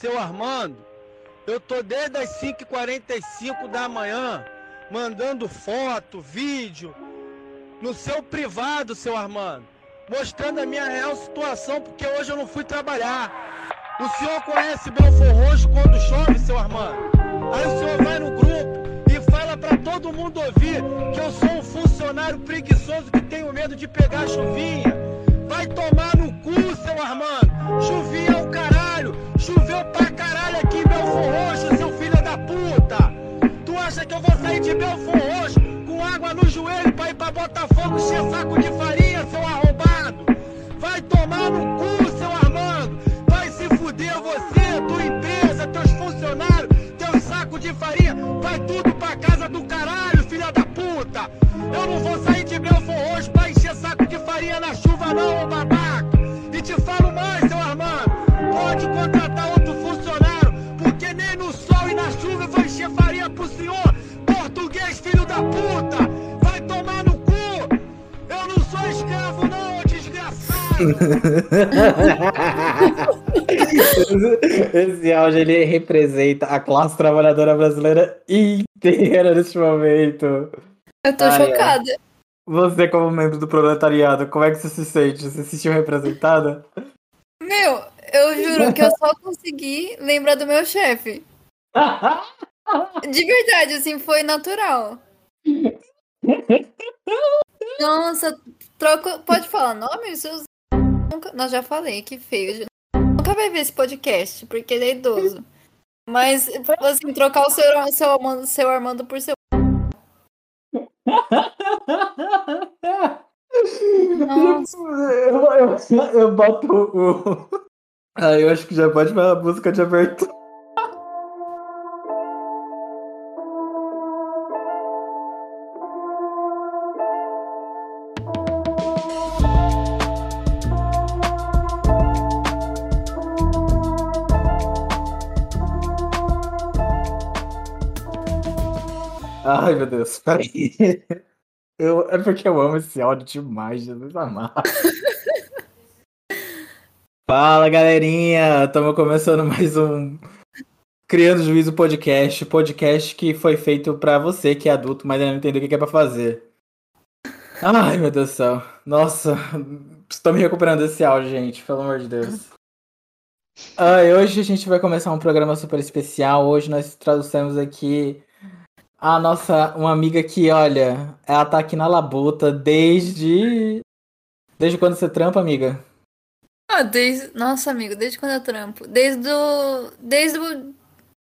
Seu Armando, eu tô desde as 5h45 da manhã mandando foto, vídeo no seu privado, seu Armando, mostrando a minha real situação, porque hoje eu não fui trabalhar. O senhor conhece Belfor Roxo quando chove, seu Armando? Aí o senhor vai no grupo e fala para todo mundo ouvir que eu sou um funcionário preguiçoso que tenho medo de pegar chuvinha. Vai tomar no cu, seu Armando. Chuvinha é o caralho. Choveu pra caralho aqui em Belfor Roxo, seu filho da puta. Tu acha que eu vou sair de Belfor Roxo com água no joelho pra ir pra Botafogo encher saco de farinha, seu arrombado? Vai tomar no cu, seu Armando. Vai se fuder você, tua empresa, teus funcionários, teu saco de farinha. Vai tudo pra casa do caralho, filha da puta. Eu não vou sair de Belfor Roxo pra encher saco de farinha na chuva não, ô babaca. E te falo mais, seu Armando. Pode contratar outro funcionário, porque nem no sol e na chuva eu vou encher farinha pro senhor. Português, filho da puta. Vai tomar no cu. Eu não sou escravo não, desgraçado. esse, esse áudio ele representa a classe trabalhadora brasileira inteira neste momento. Eu tô Ai, chocada. Você, como membro do proletariado, como é que você se sente? Você se sentiu representada? Meu, eu juro que eu só consegui lembrar do meu chefe. De verdade, assim, foi natural. Nossa, troca. Pode falar nome? Seus... Nunca... Não, já falei, que feio. Nunca vai ver esse podcast, porque ele é idoso. Mas, assim, trocar o seu, seu, Armando, seu Armando por seu. Nossa. Eu, eu, eu boto o. Ah, eu acho que já pode falar a música de abertura. Ai, meu Deus, peraí. Eu, é porque eu amo esse áudio demais, Jesus amado. Fala, galerinha! Estamos começando mais um Criando Juízo Podcast. Podcast que foi feito pra você que é adulto, mas ainda não entendeu o que é pra fazer. Ai, meu Deus do céu. Nossa, estou me recuperando desse áudio, gente, pelo amor de Deus. Ai, hoje a gente vai começar um programa super especial. Hoje nós trouxemos aqui a nossa, uma amiga que, olha, ela tá aqui na labuta desde. Desde quando você trampa, amiga? Ah, desde. Nossa, amigo, desde quando eu trampo? Desde o. Desde o.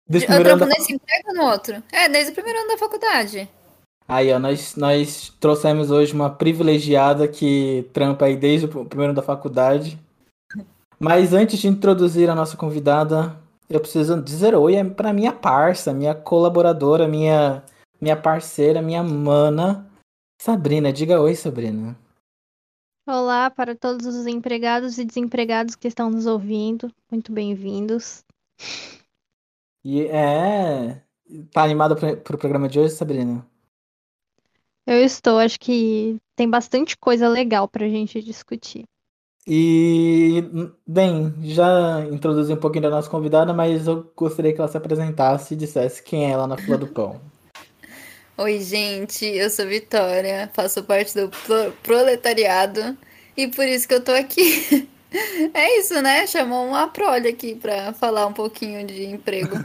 Desde Eu trampo da... nesse emprego ou no outro? É, desde o primeiro ano da faculdade. Aí, ó, nós, nós trouxemos hoje uma privilegiada que trampa aí desde o primeiro ano da faculdade. Mas antes de introduzir a nossa convidada, eu preciso dizer oi pra minha parça, minha colaboradora, minha, minha parceira, minha mana, Sabrina. Diga oi, Sabrina. Olá para todos os empregados e desempregados que estão nos ouvindo. Muito bem-vindos. E é. Tá animada pro, pro programa de hoje, Sabrina? Eu estou, acho que tem bastante coisa legal para a gente discutir. E, bem, já introduzi um pouquinho da nossa convidada, mas eu gostaria que ela se apresentasse e dissesse quem é ela na fila do pão. Oi, gente, eu sou Vitória, faço parte do pro- proletariado e por isso que eu tô aqui. É isso, né? Chamou uma prole aqui pra falar um pouquinho de emprego.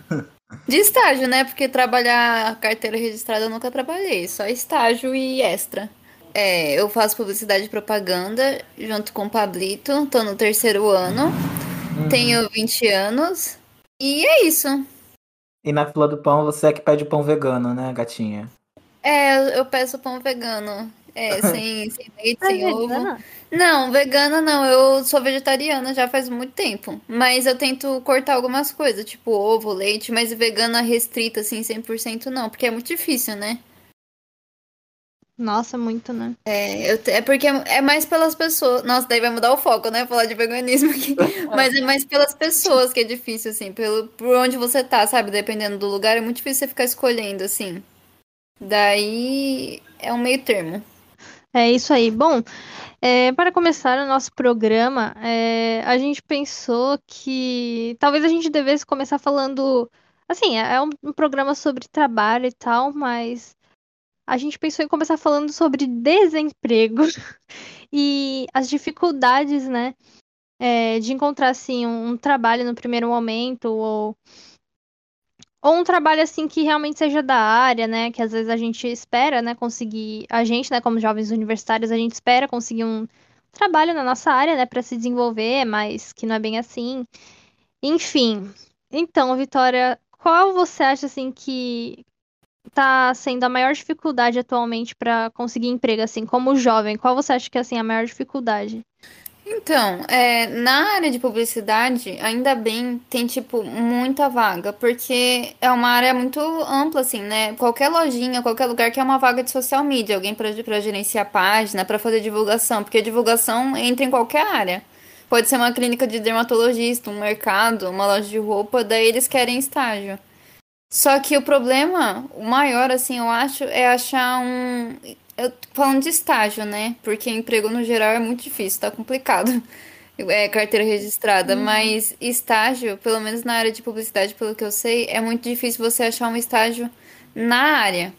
De estágio, né? Porque trabalhar carteira registrada eu nunca trabalhei, só estágio e extra. É, eu faço publicidade e propaganda junto com o Pablito, tô no terceiro ano, tenho 20 anos e é isso. E na fila do pão, você é que pede pão vegano, né, gatinha? É, eu- peço pão vegano. É, sem, sem leite, É sem ovo. Não, vegana não, eu sou vegetariana já faz muito tempo. Mas eu tento cortar algumas coisas, tipo ovo, leite, mas vegana restrita, assim, 100% não, porque é muito difícil, né? Nossa, muito, né? É, eu é porque é é mais pelas pessoas. Nossa, daí vai mudar o foco, né? Falar de veganismo aqui. Mas é mais pelas pessoas que é difícil, assim, pelo, por onde você tá, sabe? Dependendo do lugar, é muito difícil você ficar escolhendo, assim. Daí é um meio termo. É isso aí. Bom, É, para começar o nosso programa, é, a gente pensou que talvez a gente devesse começar falando. Assim, é um, um programa sobre trabalho e tal, mas a gente pensou em começar falando sobre desemprego e as dificuldades, né, é, de encontrar assim um, um trabalho no primeiro momento ou ou um trabalho assim que realmente seja da área, né? Que às vezes a gente espera, né, conseguir, a gente, né, como jovens universitários, a gente espera conseguir um trabalho na nossa área, né, para se desenvolver, mas que não é bem assim. Enfim. Então, Vitória, qual você acha assim que tá sendo a maior dificuldade atualmente para conseguir emprego assim, como jovem? Qual você acha que é assim a maior dificuldade? Então, é, na área de publicidade, ainda bem, tem, tipo, muita vaga, porque é uma área muito ampla, assim, né? Qualquer lojinha, qualquer lugar que é uma vaga de social media, alguém para gerenciar a página, para fazer divulgação, porque divulgação entra em qualquer área. Pode ser uma clínica de dermatologista, um mercado, uma loja de roupa, daí eles querem estágio. Só que o problema, o maior, assim, eu acho, é achar um eu falando de estágio, né? Porque emprego no geral é muito difícil, tá complicado. É carteira registrada, uhum. mas estágio, pelo menos na área de publicidade, pelo que eu sei, é muito difícil você achar um estágio na área.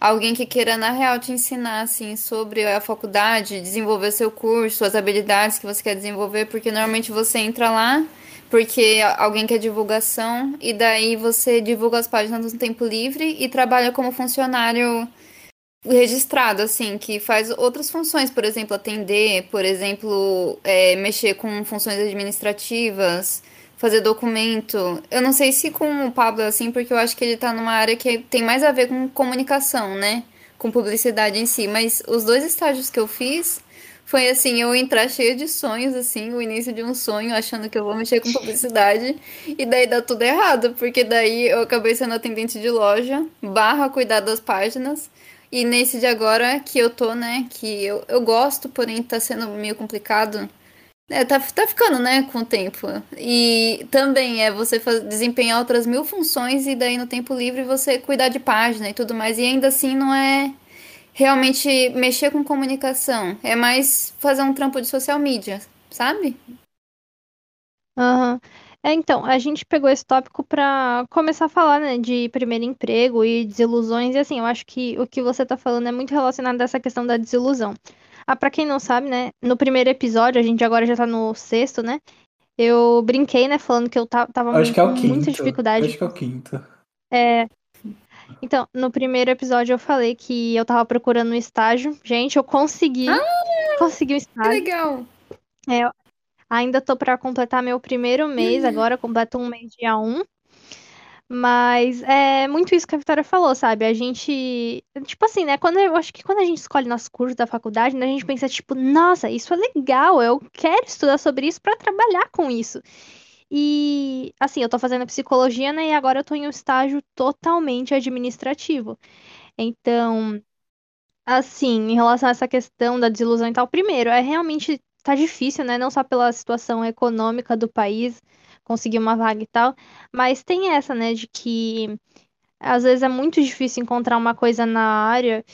Alguém que queira, na real, te ensinar, assim, sobre a faculdade, desenvolver seu curso, as habilidades que você quer desenvolver, porque normalmente você entra lá porque alguém quer divulgação, e daí você divulga as páginas no tempo livre e trabalha como funcionário registrado, assim, que faz outras funções, por exemplo, atender, por exemplo, é, mexer com funções administrativas, fazer documento. Eu não sei se com o Pablo é assim, porque eu acho que ele tá numa área que tem mais a ver com comunicação, né? Com publicidade em si. Mas os dois estágios que eu fiz foi assim, eu entrar cheio de sonhos, assim, o início de um sonho, achando que eu vou mexer com publicidade, e daí dá tudo errado, porque daí eu acabei sendo atendente de loja, barra cuidar das páginas, e nesse de agora que eu tô, né, que eu, eu gosto, porém tá sendo meio complicado. É, tá, tá ficando, né, com o tempo. E também é você faz, desempenhar outras mil funções e daí no tempo livre você cuidar de página e tudo mais. E ainda assim não é realmente mexer com comunicação. É mais fazer um trampo de social media, sabe? Aham. Uhum. É, então, a gente pegou esse tópico para começar a falar, né, de primeiro emprego e desilusões, e assim, eu acho que o que você tá falando é muito relacionado a essa questão da desilusão. Ah, pra quem não sabe, né, no primeiro episódio, a gente agora já tá no sexto, né, eu brinquei, né, falando que eu tava acho que é o com quinto. muita dificuldade. Acho que é o quinto. É. Então, no primeiro episódio eu falei que eu tava procurando um estágio. Gente, eu consegui. Ah, consegui um estágio. Que legal. É, Ainda tô para completar meu primeiro mês, uhum. agora completo um mês dia 1. Mas é muito isso que a Vitória falou, sabe? A gente. Tipo assim, né? Quando eu acho que quando a gente escolhe nas cursos da faculdade, né, a gente pensa, tipo, nossa, isso é legal, eu quero estudar sobre isso para trabalhar com isso. E assim, eu tô fazendo psicologia, né? E agora eu tô em um estágio totalmente administrativo. Então, assim, em relação a essa questão da desilusão e tal, primeiro, é realmente tá difícil, né? Não só pela situação econômica do país, conseguir uma vaga e tal, mas tem essa, né, de que às vezes é muito difícil encontrar uma coisa na área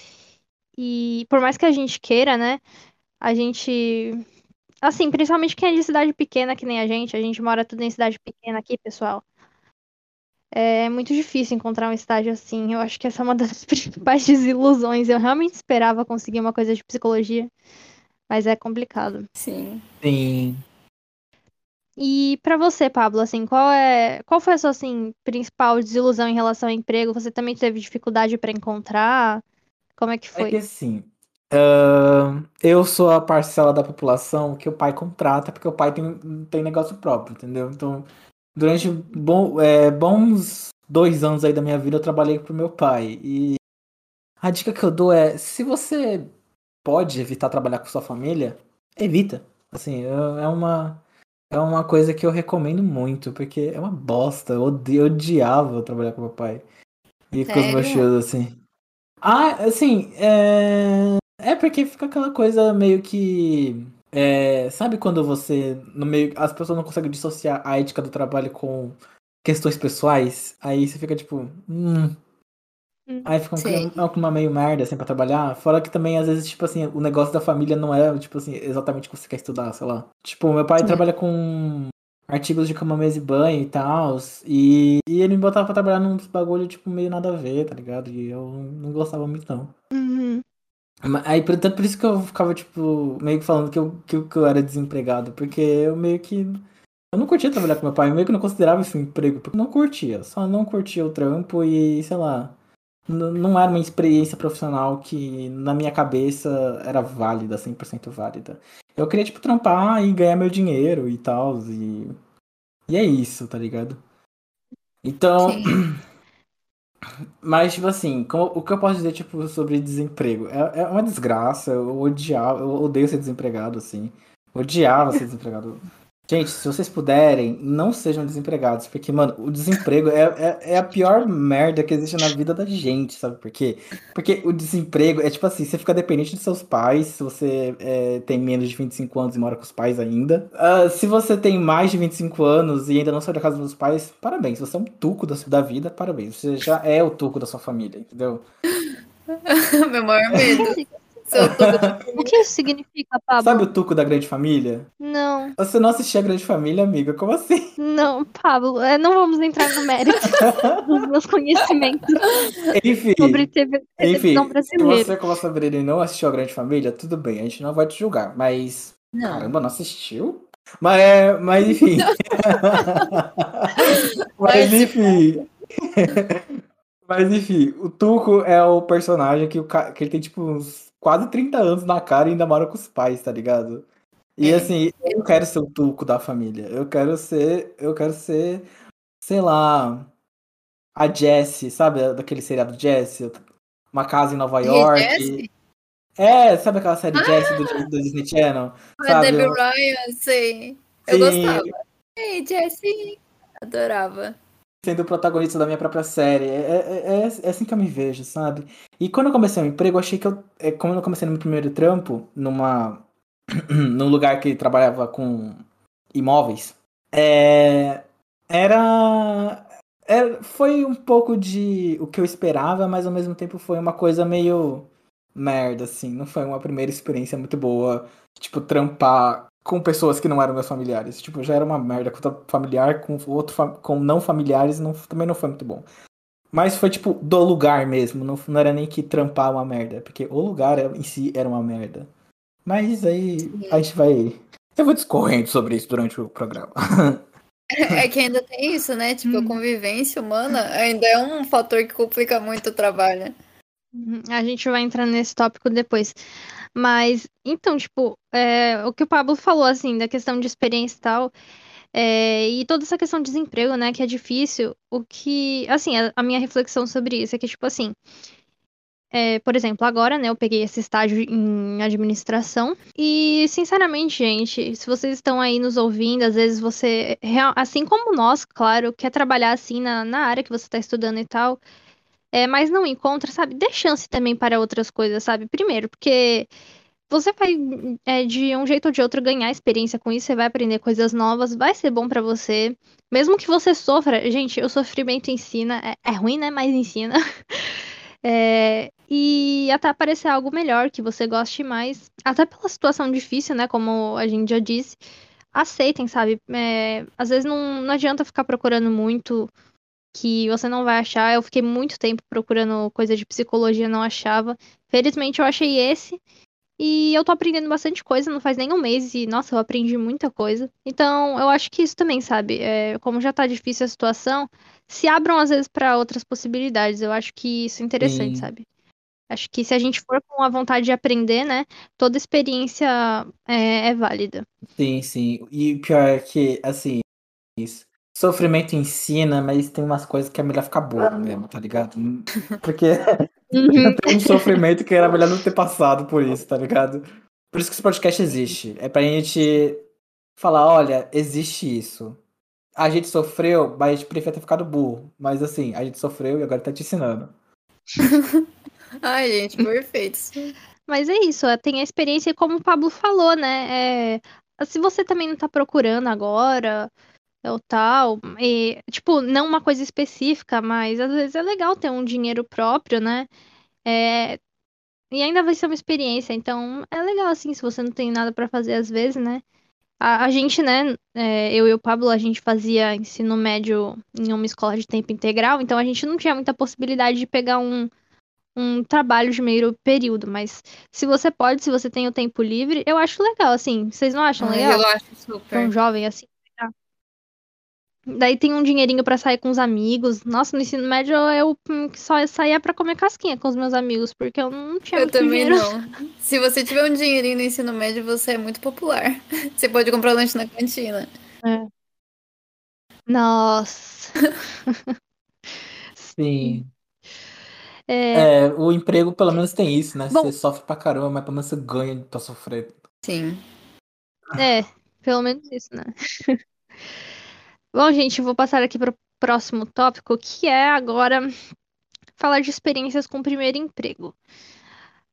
e por mais que a gente queira, né, a gente assim, principalmente quem é de cidade pequena que nem a gente, a gente mora tudo em cidade pequena aqui, pessoal. É muito difícil encontrar um estágio assim. Eu acho que essa é uma das principais desilusões. Eu realmente esperava conseguir uma coisa de psicologia. Mas é complicado. Sim. Sim. E para você, Pablo, assim, qual é, qual foi a sua assim principal desilusão em relação ao emprego? Você também teve dificuldade para encontrar? Como é que foi? É que assim, uh, eu sou a parcela da população que o pai contrata porque o pai tem, tem negócio próprio, entendeu? Então, durante bom, é, bons dois anos aí da minha vida eu trabalhei pro meu pai e a dica que eu dou é, se você pode evitar trabalhar com sua família, evita. Assim, é uma é uma coisa que eu recomendo muito, porque é uma bosta. Eu, odi, eu odiava trabalhar com meu pai. E com os meus tios, assim. Ah, assim, é... é porque fica aquela coisa meio que. É... Sabe quando você. No meio. As pessoas não conseguem dissociar a ética do trabalho com questões pessoais? Aí você fica tipo. Hum, Aí fica um clima, um clima meio merda, assim, pra trabalhar. Fora que também, às vezes, tipo assim, o negócio da família não é, tipo assim, exatamente o que você quer estudar, sei lá. Tipo, meu pai Sim. trabalha com artigos de cama, mesa e banho e tal. E, e ele me botava pra trabalhar num bagulho, tipo, meio nada a ver, tá ligado? E eu não gostava muito, não. Uhum. Aí, por- tanto por isso que eu ficava, tipo, meio que falando que eu, que, eu- que eu era desempregado. Porque eu meio que. Eu não curtia trabalhar com meu pai, eu meio que não considerava isso um emprego, porque eu não curtia. Só não curtia o trampo e, sei lá. Não era uma experiência profissional que, na minha cabeça, era válida, 100% válida. Eu queria, tipo, trampar e ganhar meu dinheiro e tal. E, e é isso, tá ligado? Então. Sim. Mas, tipo assim, como- o que eu posso dizer, tipo, sobre desemprego? É, é uma desgraça, eu odiava, eu odeio ser desempregado, assim. Odiava ser desempregado. Gente, se vocês puderem, não sejam desempregados, porque, mano, o desemprego é, é, é a pior merda que existe na vida da gente, sabe por quê? Porque o desemprego é tipo assim, você fica dependente dos seus pais, se você é, tem menos de 25 anos e mora com os pais ainda. Ah, se você tem mais de 25 anos e ainda não saiu da casa dos pais, parabéns. Você é um tuco da, da vida, parabéns. Você já é o tuco da sua família, entendeu? Meu maior medo. Se eu tô... O que isso significa, Pablo? Sabe o tuco da grande família? Não, Você não assistia a grande família, amiga? Como assim? não, Pablo, é, não vamos entrar no mérito dos meus conhecimentos Enfim. sobre TV, Enfim, se brasileira. você, como a Sabrina, não assistiu a Grande Família, tudo bem, a gente não vai te julgar, mas. Não. Caramba, não assistiu? Mas, é- mas enfim. mas Mas, enfim. mas enfim, o Tuco é o personagem que, o que ele tem tipo uns quase 30 anos na cara e ainda mora com os pais, tá ligado? E É. assim, eu quero ser o Tuco da família. Eu quero ser. Eu quero ser, sei lá. A Jessie, sabe? Daquele seriado Jessie? Uma casa em Nova York. Jessie? É, sabe aquela série Jessie do, do Disney Channel? A Sabe? Debbie Ryan, sei. Eu Sim. gostava. Ei, Jessie. Adorava. Sendo o protagonista da minha própria série. É, é, é- é assim que eu me vejo, sabe? E quando eu comecei o emprego, achei que eu. É, como eu comecei no meu primeiro trampo, numa. num lugar que trabalhava com imóveis, é, era. é, foi um pouco de o que eu esperava, mas ao mesmo tempo foi uma coisa meio merda, assim. Não foi uma primeira experiência muito boa. Tipo, trampar com pessoas que não eram meus familiares. Tipo, já era uma merda com familiar, com outro fa- com não familiares, não, também não foi muito bom. Mas foi tipo do lugar mesmo, não, não era nem que trampar uma merda, porque o lugar em si era uma merda. Mas aí a gente vai. Eu vou discorrendo sobre isso durante o programa. É que ainda tem isso, né? Tipo, a Hum. convivência humana ainda é um fator que complica muito o trabalho. A gente vai entrar nesse tópico depois. Mas, então, tipo, é, o que o Pablo falou, assim, da questão de experiência e tal, é, e toda essa questão de desemprego, né, que é difícil, o que, assim, a, a minha reflexão sobre isso é que, tipo assim, é, por exemplo, agora, né, eu peguei esse estágio em administração, e, sinceramente, gente, se vocês estão aí nos ouvindo, às vezes você, assim como nós, claro, quer trabalhar, assim, na, na área que você está estudando e tal, é, mas não encontra, sabe? Dê chance também para outras coisas, sabe? Primeiro, porque você vai, é, de um jeito ou de outro, ganhar experiência com isso, você vai aprender coisas novas, vai ser bom para você. Mesmo que você sofra, gente, o sofrimento ensina, é, é ruim, né? Mas ensina. É, e até aparecer algo melhor, que você goste mais. Até pela situação difícil, né? Como a gente já disse. Aceitem, sabe? É, às vezes não, não adianta ficar procurando muito que você não vai achar. Eu fiquei muito tempo procurando coisa de psicologia, não achava. Felizmente eu achei esse. E eu tô aprendendo bastante coisa, não faz nem um mês, e nossa, eu aprendi muita coisa. Então, eu acho que isso também, sabe? É, como já tá difícil a situação, se abram às vezes pra outras possibilidades. Eu acho que isso é interessante, Sim. sabe? Acho que se a gente for com a vontade de aprender, né, toda experiência é, é válida. Sim, sim. E o pior é que, assim, isso. Sofrimento ensina, mas tem umas coisas que é melhor ficar boa mesmo, tá ligado? Porque Uhum. tem um sofrimento que era melhor não ter passado por isso, tá ligado? Por isso que esse podcast existe. É pra gente falar, olha, existe isso. A gente sofreu, mas a gente preferia ter ficado burro. Mas assim, a gente sofreu e agora tá te ensinando. Ai, gente, perfeito. Mas é isso, tem a experiência, como o Pablo falou, né? é, se você também não tá procurando agora, ou tal. E, tipo, não uma coisa específica, mas às vezes é legal ter um dinheiro próprio, né? É, e ainda vai ser uma experiência, então é legal assim, se você não tem nada pra fazer às vezes, né? A, a gente, né, é, eu e o Pablo, a gente fazia ensino médio em uma escola de tempo integral, então a gente não tinha muita possibilidade de pegar um, um trabalho de meio período, mas se você pode, se você tem o tempo livre, eu acho legal, assim. Vocês não acham Ah, legal? Eu acho um super. jovem assim. Daí tem um dinheirinho pra sair com os amigos. Nossa, no ensino médio eu hum, só saía pra comer casquinha com os meus amigos, porque eu não tinha Eu muito também dinheiro. não. Se você tiver um dinheirinho no ensino médio, você é muito popular. Você pode comprar lanche na cantina. Nossa. Sim. É, É, o emprego pelo menos tem isso, né? Bom- Você sofre pra caramba, mas pelo menos você ganha pra sofrer. Sim. é, pelo menos isso, né? Bom, gente, vou passar aqui pro próximo tópico, que é agora falar de experiências com o primeiro emprego.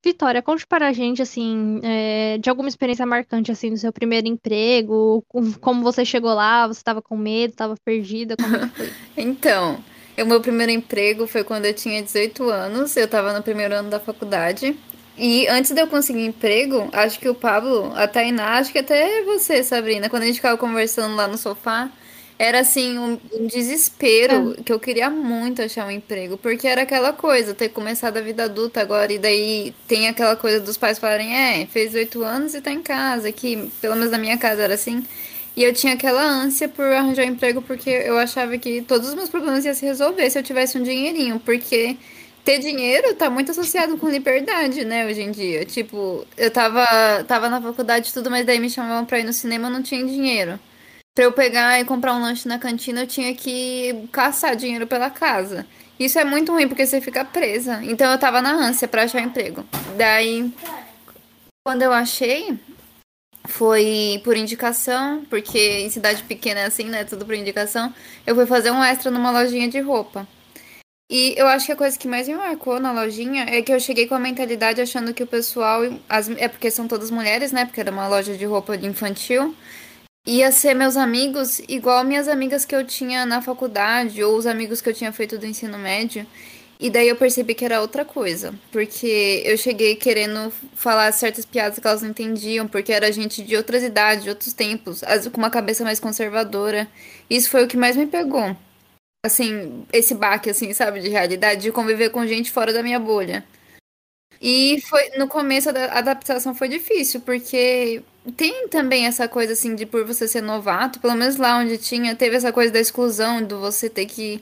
Vitória, conte para a gente, assim, é, de alguma experiência marcante, assim, do seu primeiro emprego, com- como você chegou lá, você estava com medo, estava perdida, como é foi? Então, o meu primeiro emprego foi quando eu tinha 18 anos. Eu tava no primeiro ano da faculdade. E antes de eu conseguir emprego, acho que o Pablo, a Tainá, acho que até você, Sabrina, quando a gente ficava conversando lá no sofá, era assim um, um desespero que eu queria muito achar um emprego, porque era aquela coisa, ter começado a vida adulta agora, e daí tem aquela coisa dos pais falarem, é, fez oito anos e tá em casa, que pelo menos na minha casa era assim. E eu tinha aquela ânsia por arranjar um emprego porque eu achava que todos os meus problemas iam se resolver se eu tivesse um dinheirinho, porque ter dinheiro tá muito associado com liberdade, né, hoje em dia. Tipo, eu tava, tava na faculdade e tudo, mas daí me chamavam pra ir no cinema, eu não tinha dinheiro. Pra eu pegar e comprar um lanche na cantina, eu tinha que caçar dinheiro pela casa. Isso é muito ruim porque você fica presa. Então eu tava na ânsia pra achar emprego. Daí, quando eu achei, foi por indicação, porque em cidade pequena é assim, né? Tudo por indicação. Eu fui fazer um extra numa lojinha de roupa. E eu acho que a coisa que mais me marcou na lojinha é que eu cheguei com a mentalidade achando que o pessoal. As, é porque são todas mulheres, né? Porque era uma loja de roupa infantil. Ia ser meus amigos igual minhas amigas que eu tinha na faculdade, ou os amigos que eu tinha feito do ensino médio. E daí eu percebi que era outra coisa. Porque eu cheguei querendo falar certas piadas que elas não entendiam, porque era gente de outras idades, de outros tempos, com uma cabeça mais conservadora. Isso foi o que mais me pegou. Assim, esse baque, assim, sabe, de realidade, de conviver com gente fora da minha bolha. E foi no começo a adaptação foi difícil, porque tem também essa coisa assim de por você ser novato, pelo menos lá onde tinha, teve essa coisa da exclusão, do você ter que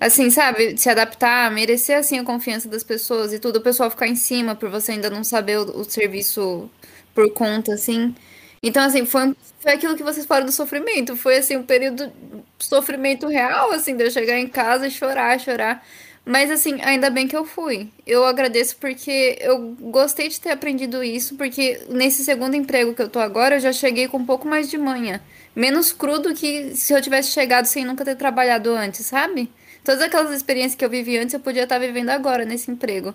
assim, sabe, se adaptar, merecer assim a confiança das pessoas e tudo, o pessoal ficar em cima por você ainda não saber o, o serviço por conta assim. Então assim, foi, foi aquilo que vocês falaram do sofrimento, foi assim um período sofrimento real assim, de eu chegar em casa e chorar, chorar. Mas assim, ainda bem que eu fui. Eu agradeço porque eu gostei de ter aprendido isso, porque nesse segundo emprego que eu tô agora, eu já cheguei com um pouco mais de manha. Menos crudo que se eu tivesse chegado sem nunca ter trabalhado antes, sabe? Todas aquelas experiências que eu vivi antes, eu podia estar vivendo agora nesse emprego.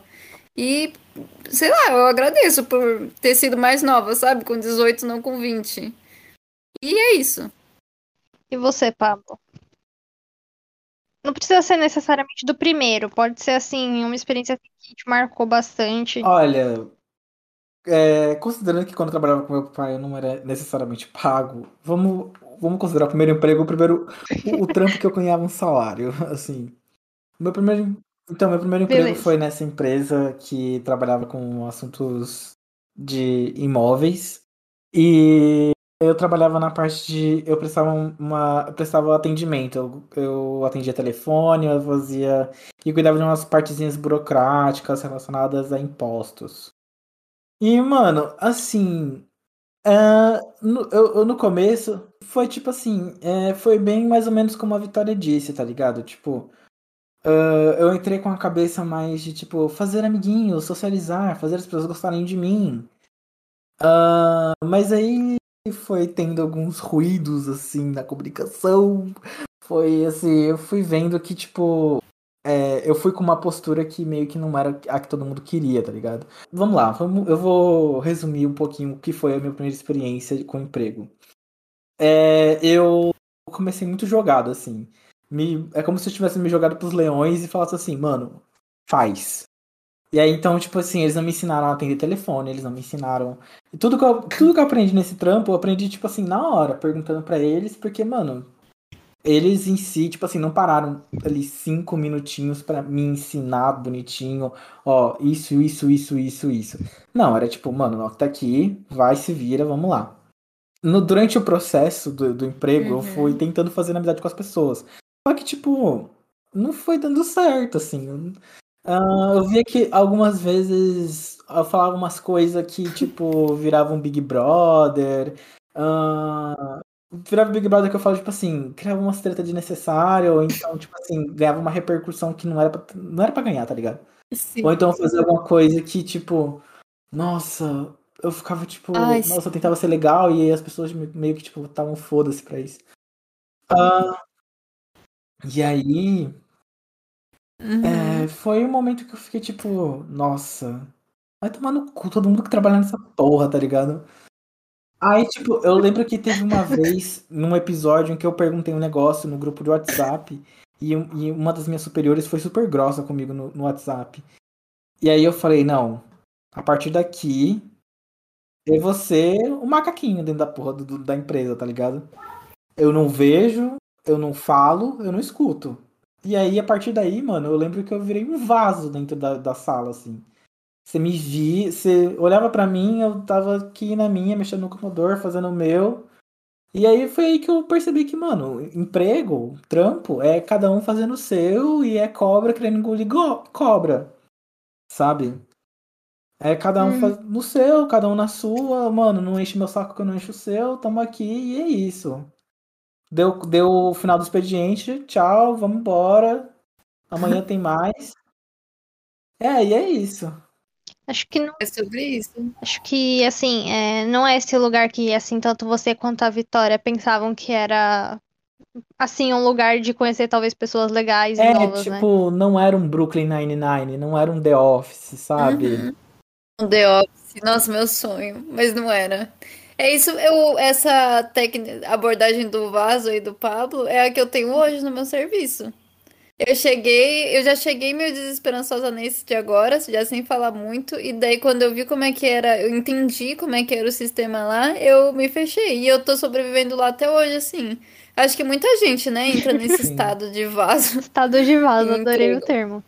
E, sei lá, eu agradeço por ter sido mais nova, sabe? Com 18, não com 20. E é isso. E você, Pablo? Não precisa ser necessariamente do primeiro, pode ser assim, uma experiência que te marcou bastante. Olha, é, considerando que quando eu trabalhava com meu pai eu não era necessariamente pago, vamos, vamos considerar o primeiro emprego, o primeiro, o, o trampo que eu ganhava um salário, assim. Meu primeiro, então, meu primeiro emprego Beleza. foi nessa empresa que trabalhava com assuntos de imóveis e eu trabalhava na parte de, eu prestava uma, eu prestava atendimento, eu, eu atendia telefone, eu fazia e cuidava de umas partezinhas burocráticas relacionadas a impostos. E, mano, assim, ah, no, eu, eu no começo foi tipo assim, é, foi bem mais ou menos como a Vitória disse, tá ligado? Tipo, ah, eu entrei com a cabeça mais de tipo, fazer amiguinhos, socializar, fazer as pessoas gostarem de mim. Ah, mas aí foi tendo alguns ruídos assim na comunicação. Foi assim, eu fui vendo que, tipo, é, eu fui com uma postura que meio que não era a que todo mundo queria, tá ligado? Vamos lá, vamos, eu vou resumir um pouquinho o que foi a minha primeira experiência com emprego. É, eu comecei muito jogado, assim. Me, é como se eu tivesse me jogado pros leões e falasse assim, mano, faz. E aí, então, tipo assim, eles não me ensinaram a atender telefone, eles não me ensinaram. E tudo que eu, tudo que eu aprendi nesse trampo, eu aprendi, tipo assim, na hora, perguntando para eles, porque, mano, eles em si, tipo assim, não pararam ali cinco minutinhos para me ensinar bonitinho, ó, isso, isso, isso, isso, isso. Não, era tipo, mano, ó, tá aqui, vai, se vira, vamos lá. No, durante o processo do, do emprego, Uhum. eu fui tentando fazer amizade com as pessoas. Só que, tipo, não foi dando certo, assim. Ah, eu via que algumas vezes eu falava umas coisas que, tipo, viravam Big Brother. ah, virava Big Brother que eu falo, tipo assim, criava umas treta desnecessária, ou então, tipo assim, ganhava uma repercussão que não era pra, não era pra ganhar, tá ligado? Sim. Ou então fazer alguma coisa que, tipo, nossa, eu ficava, tipo, Ai, nossa, eu tentava ser legal e aí as pessoas me- meio que, tipo, estavam foda-se pra isso. Ah, e aí, Uhum. é, foi um momento que eu fiquei, tipo, nossa, vai tomar no cu todo mundo que trabalha nessa porra, tá ligado? Aí, tipo, eu lembro que teve uma vez, num episódio, em que eu perguntei um negócio no grupo de WhatsApp, e, e uma das minhas superiores foi super grossa comigo no, no WhatsApp. E aí eu falei, não, a partir daqui, eu vou ser o macaquinho dentro da porra do- da empresa, tá ligado? Eu não vejo, eu não falo, eu não escuto. E aí, a partir daí, mano, eu lembro que eu virei um vaso dentro da, da sala, assim. Você me via, você olhava pra mim, eu tava aqui na minha, mexendo no computador, fazendo o meu. E aí foi aí que eu percebi que, mano, emprego, trampo, é cada um fazendo o seu e é cobra querendo engolir go- cobra. Sabe? É cada um Hum. faz no seu, cada um na sua, mano, não enche meu saco que eu não encho o seu, tamo aqui e é isso. Deu, deu o final do expediente, tchau, vamos embora. Amanhã tem mais. É, e é isso. Acho que não, É sobre isso. acho que assim, é, não é esse lugar que assim tanto você quanto a Vitória pensavam que era assim um lugar de conhecer talvez pessoas legais e É, novas, né? tipo, não era um Brooklyn Nine-Nine, não era um The Office, sabe? Uhum. Um The Office, nossa, meu sonho, mas não era. É isso, eu, essa técnica, abordagem do Vaso e do Pablo é a que eu tenho hoje no meu serviço. Eu cheguei, eu já cheguei meio desesperançosa nesse de agora, já sem falar muito, e daí quando eu vi como é que era, eu entendi como é que era o sistema lá, eu me fechei. E eu tô sobrevivendo lá até hoje, assim. Acho que muita gente, né, entra nesse estado de vaso. Estado de vaso, adorei o termo.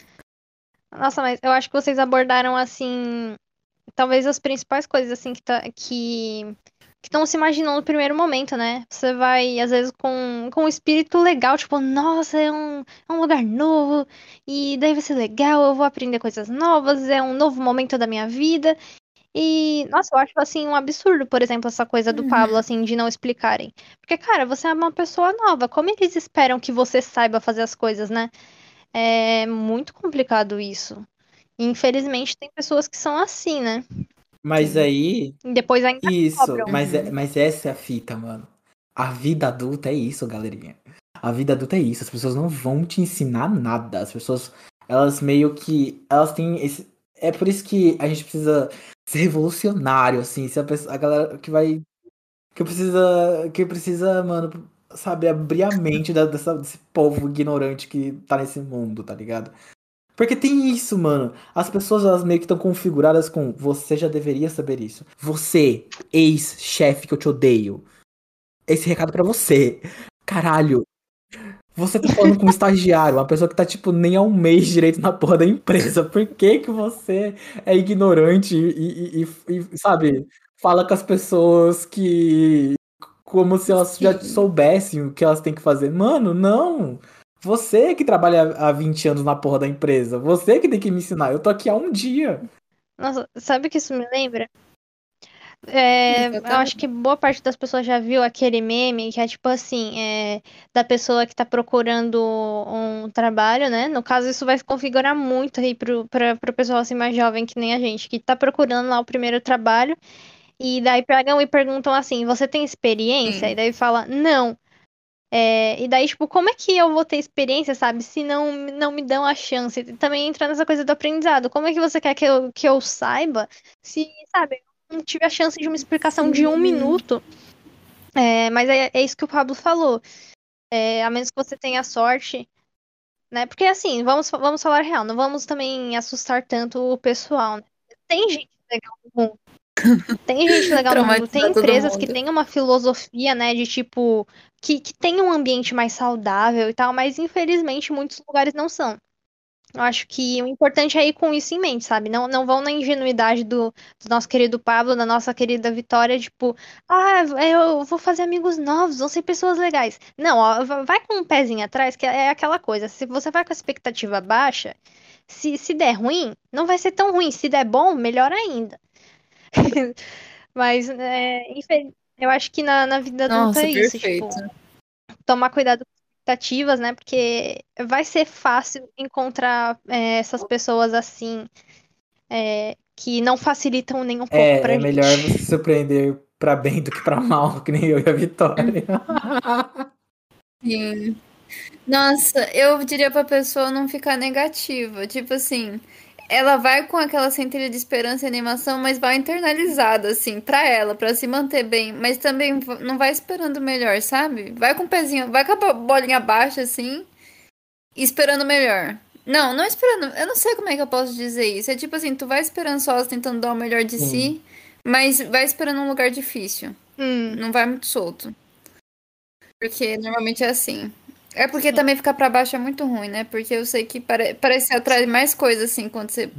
Nossa, mas eu acho que vocês abordaram assim, talvez as principais coisas assim que tá, que que estão se imaginando no primeiro momento, né? Você vai, às vezes, com, com um espírito legal, tipo, nossa, é um, é um lugar novo, e daí vai ser legal, eu vou aprender coisas novas, é um novo momento da minha vida. E, nossa, eu acho, assim, um absurdo, por exemplo, essa coisa do Pablo, assim, de não explicarem. Porque, cara, você é uma pessoa nova, como eles esperam que você saiba fazer as coisas, né? É muito complicado isso. Infelizmente, tem pessoas que são assim, né? Mas aí, E depois ainda isso, cobram. mas, é- mas essa é a fita, mano. A vida adulta é isso, galerinha. A vida adulta é isso. As pessoas não vão te ensinar nada. As pessoas, elas meio que. Elas têm esse. É por isso que a gente precisa ser revolucionário, assim. Se a, pessoa, a galera que vai. Que precisa. Que precisa, mano, sabe, abrir a mente da- dessa- desse povo ignorante que tá nesse mundo, tá ligado? Porque tem isso, mano. As pessoas, elas meio que estão configuradas com você já deveria saber isso. Você, ex-chefe que eu te odeio. Esse recado pra você. Caralho. Você tá falando com um estagiário, uma pessoa que tá, tipo, nem há um mês direito na porra da empresa. Por que que você é ignorante e, e- e- e, sabe, fala com as pessoas que... Como se elas já soubessem o que elas têm que fazer. Mano, não. Você que trabalha há 20 anos na porra da empresa. Você que tem que me ensinar. Eu tô aqui há um dia. Nossa, sabe o que isso me lembra? É, eu acho que boa parte das pessoas já viu aquele meme que é tipo assim, é, da pessoa que tá procurando um trabalho, né? No caso, isso vai se configurar muito aí pro, pra, pro pessoal assim mais jovem que nem a gente, que tá procurando lá o primeiro trabalho, e daí pegam e perguntam assim, você tem experiência? Sim. E daí fala, não. É, e daí, tipo, como é que eu vou ter experiência, sabe? Se não, não me dão a chance. Também entra nessa coisa do aprendizado. Como é que você quer que eu, que eu saiba se, sabe, eu não tive a chance de uma explicação de um Sim. minuto? É, mas é, é isso que o Pablo falou. É, a menos que você tenha sorte, né? Porque assim, vamos, vamos falar real, não vamos também assustar tanto o pessoal, né? Tem gente legal no mundo. Tem gente legal no mundo, tem empresas que têm uma filosofia, né, de tipo, que, que tem um ambiente mais saudável e tal, mas infelizmente muitos lugares não são. Eu acho que o importante é ir com isso em mente, sabe? Não, não vão na ingenuidade do, do nosso querido Pablo, da nossa querida Vitória, tipo, ah, eu vou fazer amigos novos, vão ser pessoas legais. Não, ó, vai com um pezinho atrás, que é aquela coisa. Se você vai com a expectativa baixa, se, se der ruim, não vai ser tão ruim. Se der bom, melhor ainda. Mas, é, eu acho que na, na vida adulta Nossa, é isso, tipo, tomar cuidado com expectativas, né? Porque vai ser fácil encontrar é, essas pessoas assim, é, que não facilitam nem um pouco é, pra é gente. melhor você surpreender pra bem do que pra mal, que nem eu e a Vitória. Sim. Nossa, eu diria pra pessoa não ficar negativa. Tipo assim, ela vai com aquela centelha de esperança e animação, mas vai internalizada, assim, pra ela, pra se manter bem. Mas também não vai esperando melhor, sabe? Vai com o pezinho, vai com a bolinha baixa, assim, esperando melhor. Não, não esperando. Eu não sei como é que eu posso dizer isso. É tipo assim, tu vai esperando só tentando dar o melhor de Sim. si, mas vai esperando um lugar difícil. Hum, Não vai muito solto. Porque normalmente é assim. É porque também ficar pra baixo é muito ruim, né? Porque eu sei que pare... parece que atrai mais coisa, assim, quando você,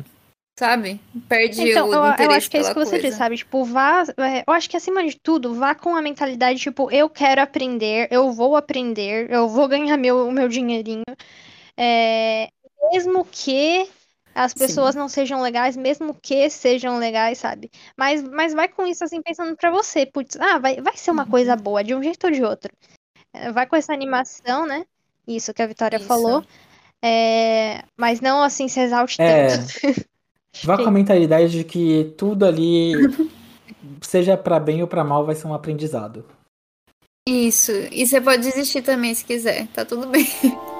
sabe? Perde Então, o eu, eu interesse acho que é isso que você coisa. disse, sabe? Tipo, vá. é, Eu acho que acima de tudo, vá com a mentalidade, tipo, eu quero aprender, eu vou aprender, eu vou ganhar meu, o meu dinheirinho. É, mesmo que as Sim. pessoas não sejam legais, mesmo que sejam legais, sabe? Mas, mas vai com isso assim, pensando pra você, putz, ah, vai, vai ser uma Uhum. coisa boa, de um jeito ou de outro. É, Vai com essa animação, né? Isso que a Vitória Isso. falou. É, mas não assim se exalte É. tanto. Vá com a mentalidade de que tudo ali, seja pra bem ou pra mal, vai ser um aprendizado. Isso. E você pode desistir também se quiser. Tá tudo bem.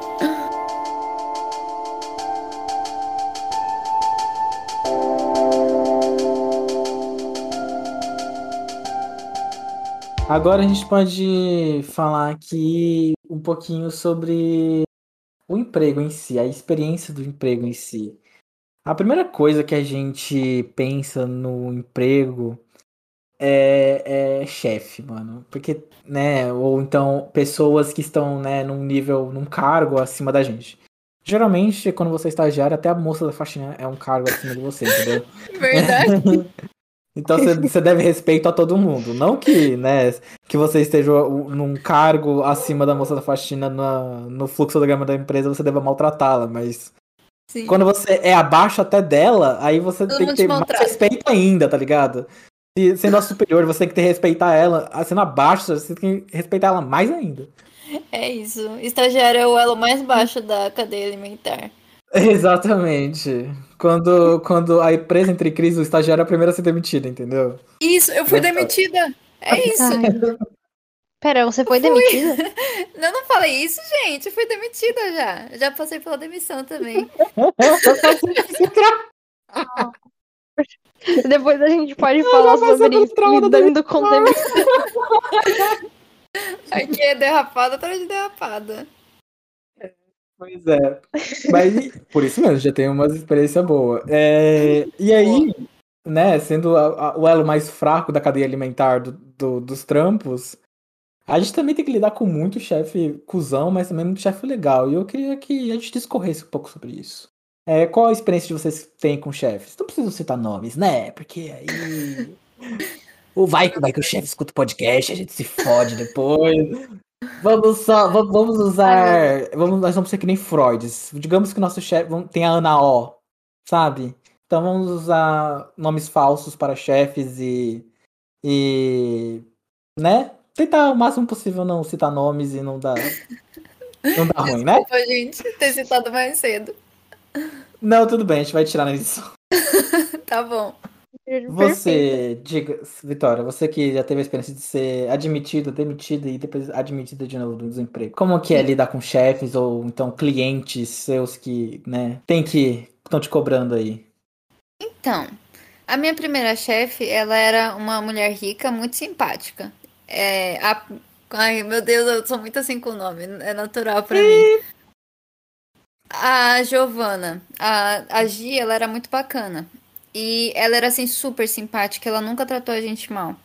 Agora a gente pode falar aqui um pouquinho sobre o emprego em si, a experiência do emprego em si. A primeira coisa que a gente pensa no emprego é, é chefe, mano. Porque, né, ou então pessoas que estão, né, num nível, num cargo acima da gente. Geralmente, quando você é estagiário, até a moça da faxina é um cargo acima de você, entendeu? Verdade. Então você, deve respeito a todo mundo. Não que, né, que você esteja num cargo acima da moça da faxina na- no fluxograma da empresa, você deva maltratá-la, mas Sim. quando você é abaixo até dela, aí você Todo tem que te ter mais respeito ainda, tá ligado? Se, sendo a superior, você tem que ter respeitar ela. Sendo abaixo, você tem que respeitar ela mais ainda. É isso. Estagiário é o elo mais baixo da cadeia alimentar. Exatamente. Quando, quando a empresa entra em crise, o estagiário é o primeiro a ser demitido, entendeu? Isso, eu fui Nossa. demitida. É isso. Ai. Pera, você foi demitida? Eu não falei isso, gente. Eu fui demitida já. Já passei pela demissão também. Depois a gente pode Eu falar sobre isso, trauma da lidando com demissão. Aqui é derrapada atrás de derrapada. Pois é. Mas por isso mesmo, já tem uma experiência boa. É, e aí, né, sendo a- a- o elo mais fraco da cadeia alimentar do- do- dos trampos, a gente também tem que lidar com muito chefe cuzão, mas também muito chefe legal. E eu queria que a gente discorresse um pouco sobre isso. É, qual a experiência que vocês têm com chefes? Não preciso citar nomes, né? Porque aí. O vai que vai que o chefe escuta o podcast, a gente se fode depois. Vamos só, va- vamos usar. Vamos, nós vamos ser que nem Freud. Digamos que o nosso chefe tem a Ana O, sabe? Então vamos usar nomes falsos para chefes e. E. Né? Tentar o máximo possível não citar nomes e não dar. Não dá ruim, né? Desculpa, gente, ter citado mais cedo. Não, tudo bem, a gente vai tirar na edição. Tá bom. Você, diga, Vitória, você que já teve a experiência de ser admitida, demitida e depois admitida de novo do desemprego. Como que é lidar com chefes ou então clientes seus que, né, tem que estão te cobrando aí? Então, a minha primeira chefe, ela era uma mulher rica, muito simpática. É, a- Ai, meu Deus, eu sou muito assim com o nome. É natural pra mim. A Giovana, a, a Gi, ela era muito bacana. E ela era, assim, super simpática. Ela nunca tratou a gente mal.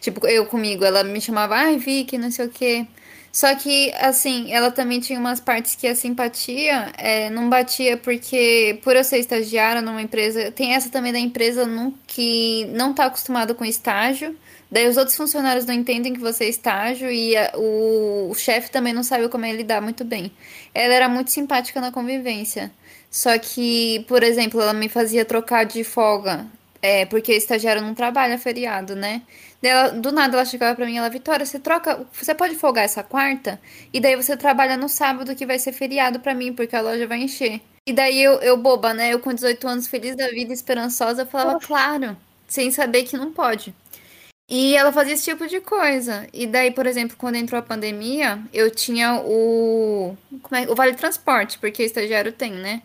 Tipo, eu comigo. Ela me chamava, ai, Vicky, não sei o quê. Só que, assim, ela também tinha umas partes que a simpatia é, não batia, porque por eu ser estagiária numa empresa, tem essa também da empresa não, que não tá acostumada com estágio. Daí os outros funcionários não entendem que você é estágio e a, o, o chefe também não sabe como é lidar muito bem. Ela era muito simpática na convivência. Só que, por exemplo, ela me fazia trocar de folga. É, porque estagiário não trabalha feriado, né? Ela, do nada ela chegava pra mim, ela, Vitória, você troca, você pode folgar essa quarta? E daí você trabalha no sábado que vai ser feriado pra mim, porque a loja vai encher. E daí eu, eu boba, né? Eu com 18 anos, feliz da vida, esperançosa, eu falava, claro, sem saber que não pode. E ela fazia esse tipo de coisa. E daí, por exemplo, quando entrou a pandemia, eu tinha o. Como é? O Vale Transporte, porque estagiário tem, né?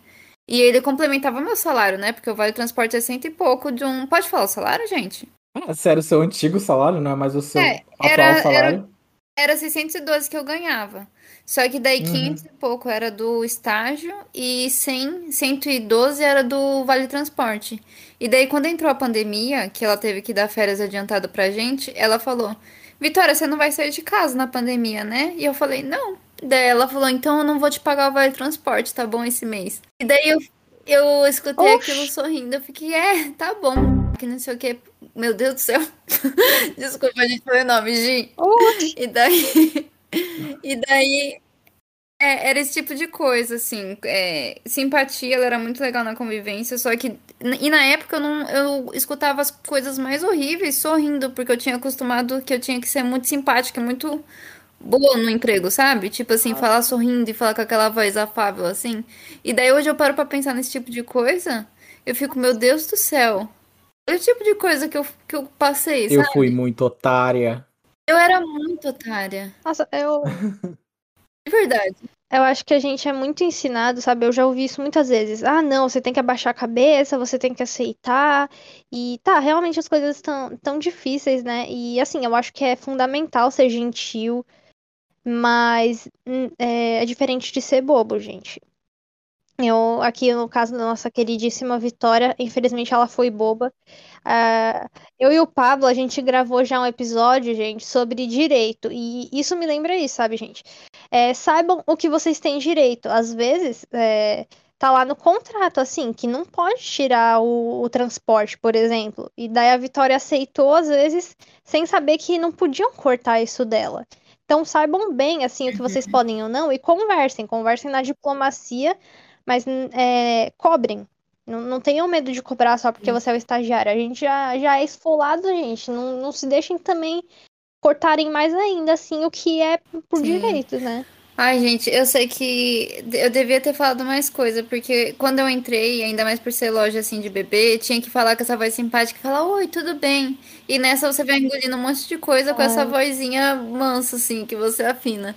E ele complementava meu salário, né? Porque o Vale Transporte é cento e pouco de um. Pode falar o salário, gente? Ah, sério, o seu antigo salário, não é mais o seu é, atual salário? Era, era 612 que eu ganhava. Só que daí uhum. 500 e pouco era do estágio e 100, 112 era do Vale Transporte. E daí quando entrou a pandemia, que ela teve que dar férias adiantado pra gente, ela falou: "Vitória, você não vai sair de casa na pandemia, né?" E eu falei: "Não". Daí ela falou: "Então eu não vou te pagar o Vale Transporte, tá bom esse mês". E daí eu eu escutei Oxi. aquilo sorrindo, eu fiquei: "É, tá bom". Que não sei o que. Meu Deus do céu. Desculpa, a gente foi o nome, Gi. E daí. e daí. É, era esse tipo de coisa, assim. É, simpatia, ela era muito legal na convivência, só que. E na época eu, não, eu escutava as coisas mais horríveis sorrindo, porque eu tinha acostumado que eu tinha que ser muito simpática, muito boa no emprego, sabe? Tipo assim, falar sorrindo e falar com aquela voz afável, assim. E daí hoje eu paro pra pensar nesse tipo de coisa, eu fico, meu Deus do céu. É o tipo de coisa que eu, que eu passei, Eu fui muito otária. Eu era muito otária. Nossa, eu. De verdade. Eu acho que a gente é muito ensinado, sabe? Eu já ouvi isso muitas vezes. Ah, não, você tem que abaixar a cabeça, você tem que aceitar. E tá, realmente as coisas estão tão difíceis, né? E assim, eu acho que é fundamental ser gentil, mas hum, é, é diferente de ser bobo, gente. Eu, aqui no caso da nossa queridíssima Vitória, infelizmente ela foi boba. Uh, eu e o Pablo, a gente gravou já um episódio, gente, sobre direito. E isso me lembra isso, sabe, gente? É, saibam o que vocês têm direito. Às vezes, é, tá lá no contrato, assim, que não pode tirar o, o transporte, por exemplo. E daí a Vitória aceitou, às vezes, sem saber que não podiam cortar isso dela. Então saibam bem, assim, o que vocês uhum. podem ou não e conversem. Conversem na diplomacia mas é, cobrem. Não, não tenham medo de cobrar só porque você é o estagiário. A gente já, já é esfolado, gente. Não, não se deixem também cortarem mais ainda, assim, o que é por Sim. direito, né? Ai, gente, eu sei que eu devia ter falado mais coisa, porque quando eu entrei, ainda mais por ser loja assim de bebê, tinha que falar com essa voz simpática e falar, oi, tudo bem? E nessa você vai engolindo um monte de coisa com essa vozinha mansa, assim, que você afina.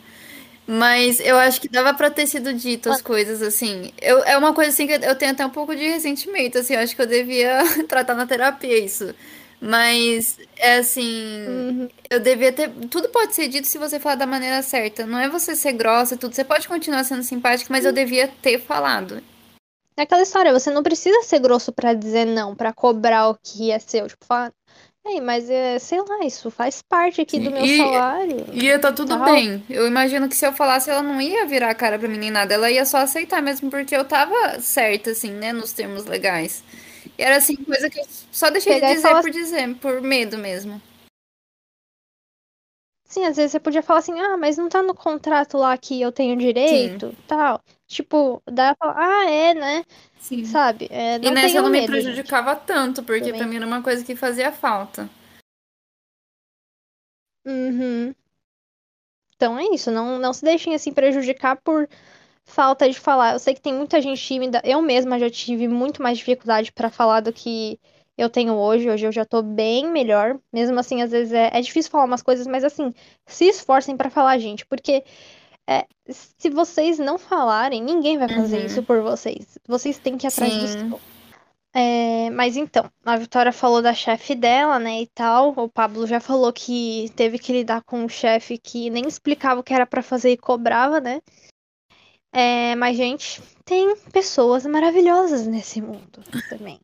Mas eu acho que dava pra ter sido dito as coisas, assim. Eu, é uma coisa assim que eu tenho até um pouco de ressentimento, assim. Eu acho que eu devia tratar na terapia isso. Mas, é assim. Uhum. Eu devia ter. Tudo pode ser dito se você falar da maneira certa. Não é você ser grossa, tudo. Você pode continuar sendo simpática, mas eu devia ter falado. É aquela história, você não precisa ser grosso para dizer não, para cobrar o que é seu. Tipo, falar, Ei, mas é, sei lá, isso faz parte aqui do meu e, salário. Ia tá tudo tal. bem. Eu imagino que se eu falasse, ela não ia virar a cara pra mim nem nada. Ela ia só aceitar mesmo, porque eu tava certa, assim, né, nos termos legais. E era assim, coisa que eu só deixei Pegar de dizer por dizer, por medo mesmo. Sim, às vezes você podia falar assim, ah, mas não tá no contrato lá que eu tenho direito, Sim. tal. Tipo, dá pra falar, ah, é, né? Sim. Sabe? É, e nessa não me prejudicava gente. tanto, porque Também. pra mim era uma coisa que fazia falta. Uhum. Então é isso, não, não se deixem assim prejudicar por falta de falar. Eu sei que tem muita gente tímida, eu mesma já tive muito mais dificuldade para falar do que eu tenho hoje. Hoje eu já tô bem melhor. Mesmo assim, às vezes é, é difícil falar umas coisas, mas assim, se esforcem para falar, gente, porque é, se vocês não falarem, ninguém vai fazer uhum. isso por vocês. Vocês têm que ir atrás Sim. disso. É, mas então, a Vitória falou da chefe dela, né, e tal. O Pablo já falou que teve que lidar com um chefe que nem explicava o que era pra fazer e cobrava, né? É, mas, gente, tem pessoas maravilhosas nesse mundo também.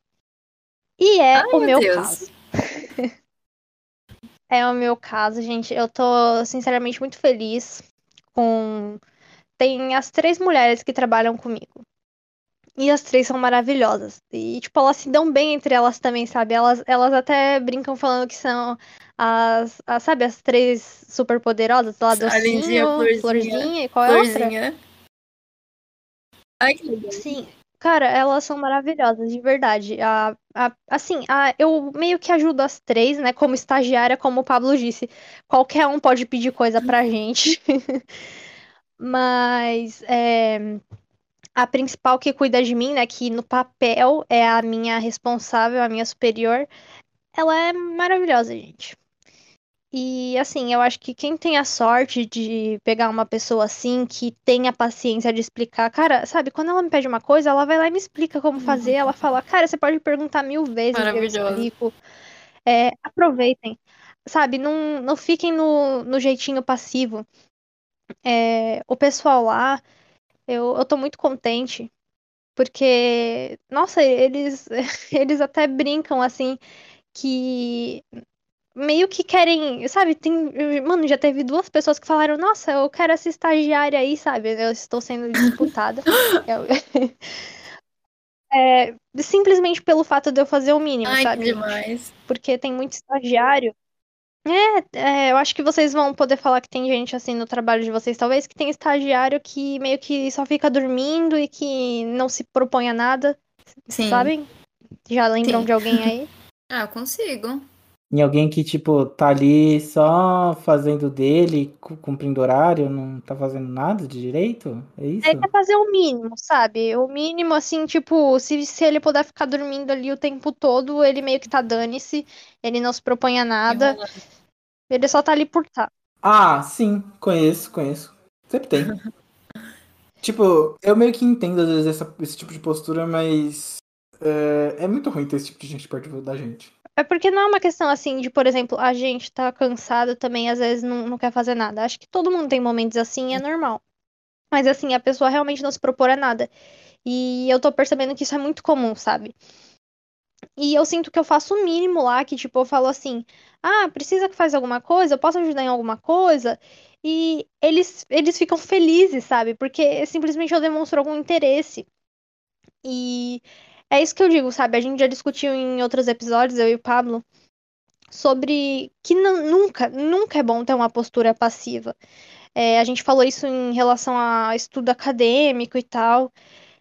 E é Ai, o meu meu caso. É o meu caso, gente. Eu tô sinceramente muito feliz com. Tem as três mulheres que trabalham comigo. E as três são maravilhosas. E, tipo, elas se dão bem entre elas também, sabe? Elas, elas até brincam falando que são as, as sabe, as três superpoderosas lá, A lindinha, docinho, florzinha, florzinha e qual é a outra? Ai, que legal. Sim, cara, elas são maravilhosas, de verdade. A, a, assim, a, eu meio que ajudo as três, né? Como estagiária, como o Pablo disse. Qualquer um pode pedir coisa pra gente. Mas é, a principal que cuida de mim, né? Que no papel é a minha responsável, a minha superior. Ela é maravilhosa, gente. E assim, eu acho que quem tem a sorte de pegar uma pessoa assim, que tem a paciência de explicar, cara, sabe, quando ela me pede uma coisa, ela vai lá e me explica como fazer, ela fala, cara, você pode perguntar mil vezes eu explico. É, aproveitem, sabe, não, não fiquem no, no jeitinho passivo. É, o pessoal lá, eu, eu tô muito contente, porque, nossa, eles, eles até brincam assim, que meio que querem, sabe, tem, mano, já teve duas pessoas que falaram, nossa, eu quero essa estagiária aí, sabe, eu estou sendo disputada. Eu- É, simplesmente pelo fato de eu fazer o mínimo, Ai, sabe? demais. Porque tem muito estagiário. É, é, eu acho que vocês vão poder falar que tem gente assim no trabalho de vocês, talvez, que tem estagiário que meio que só fica dormindo e que não se propõe a nada, Sim. sabem? Já lembram Sim. de alguém aí? Ah, consigo. E alguém que, tipo, tá ali só fazendo dele, cu- cumprindo horário, não tá fazendo nada de direito? É isso? É fazer o mínimo, sabe? O mínimo, assim, tipo, se, se ele puder ficar dormindo ali o tempo todo, ele meio que tá dane-se, ele não se propõe a nada, ele só tá ali por tá. Ah, sim, conheço, conheço. Sempre tem. tipo, eu meio que entendo às vezes essa- esse tipo de postura, mas é, é muito ruim ter esse tipo de gente perto da gente. É porque não é uma questão assim de, por exemplo, a gente tá cansado também, às vezes não, não quer fazer nada. Acho que todo mundo tem momentos assim, é normal. Mas assim, a pessoa realmente não se propor a nada. E eu tô percebendo que isso é muito comum, sabe? E eu sinto que eu faço o mínimo lá, que tipo, eu falo assim, ah, precisa que faz alguma coisa? Eu posso ajudar em alguma coisa? E eles, eles ficam felizes, sabe? Porque simplesmente eu demonstro algum interesse. E é isso que eu digo, sabe? A gente já discutiu em outros episódios, eu e o Pablo, sobre que nunca, nunca é bom ter uma postura passiva. É, a gente falou isso em relação a estudo acadêmico e tal,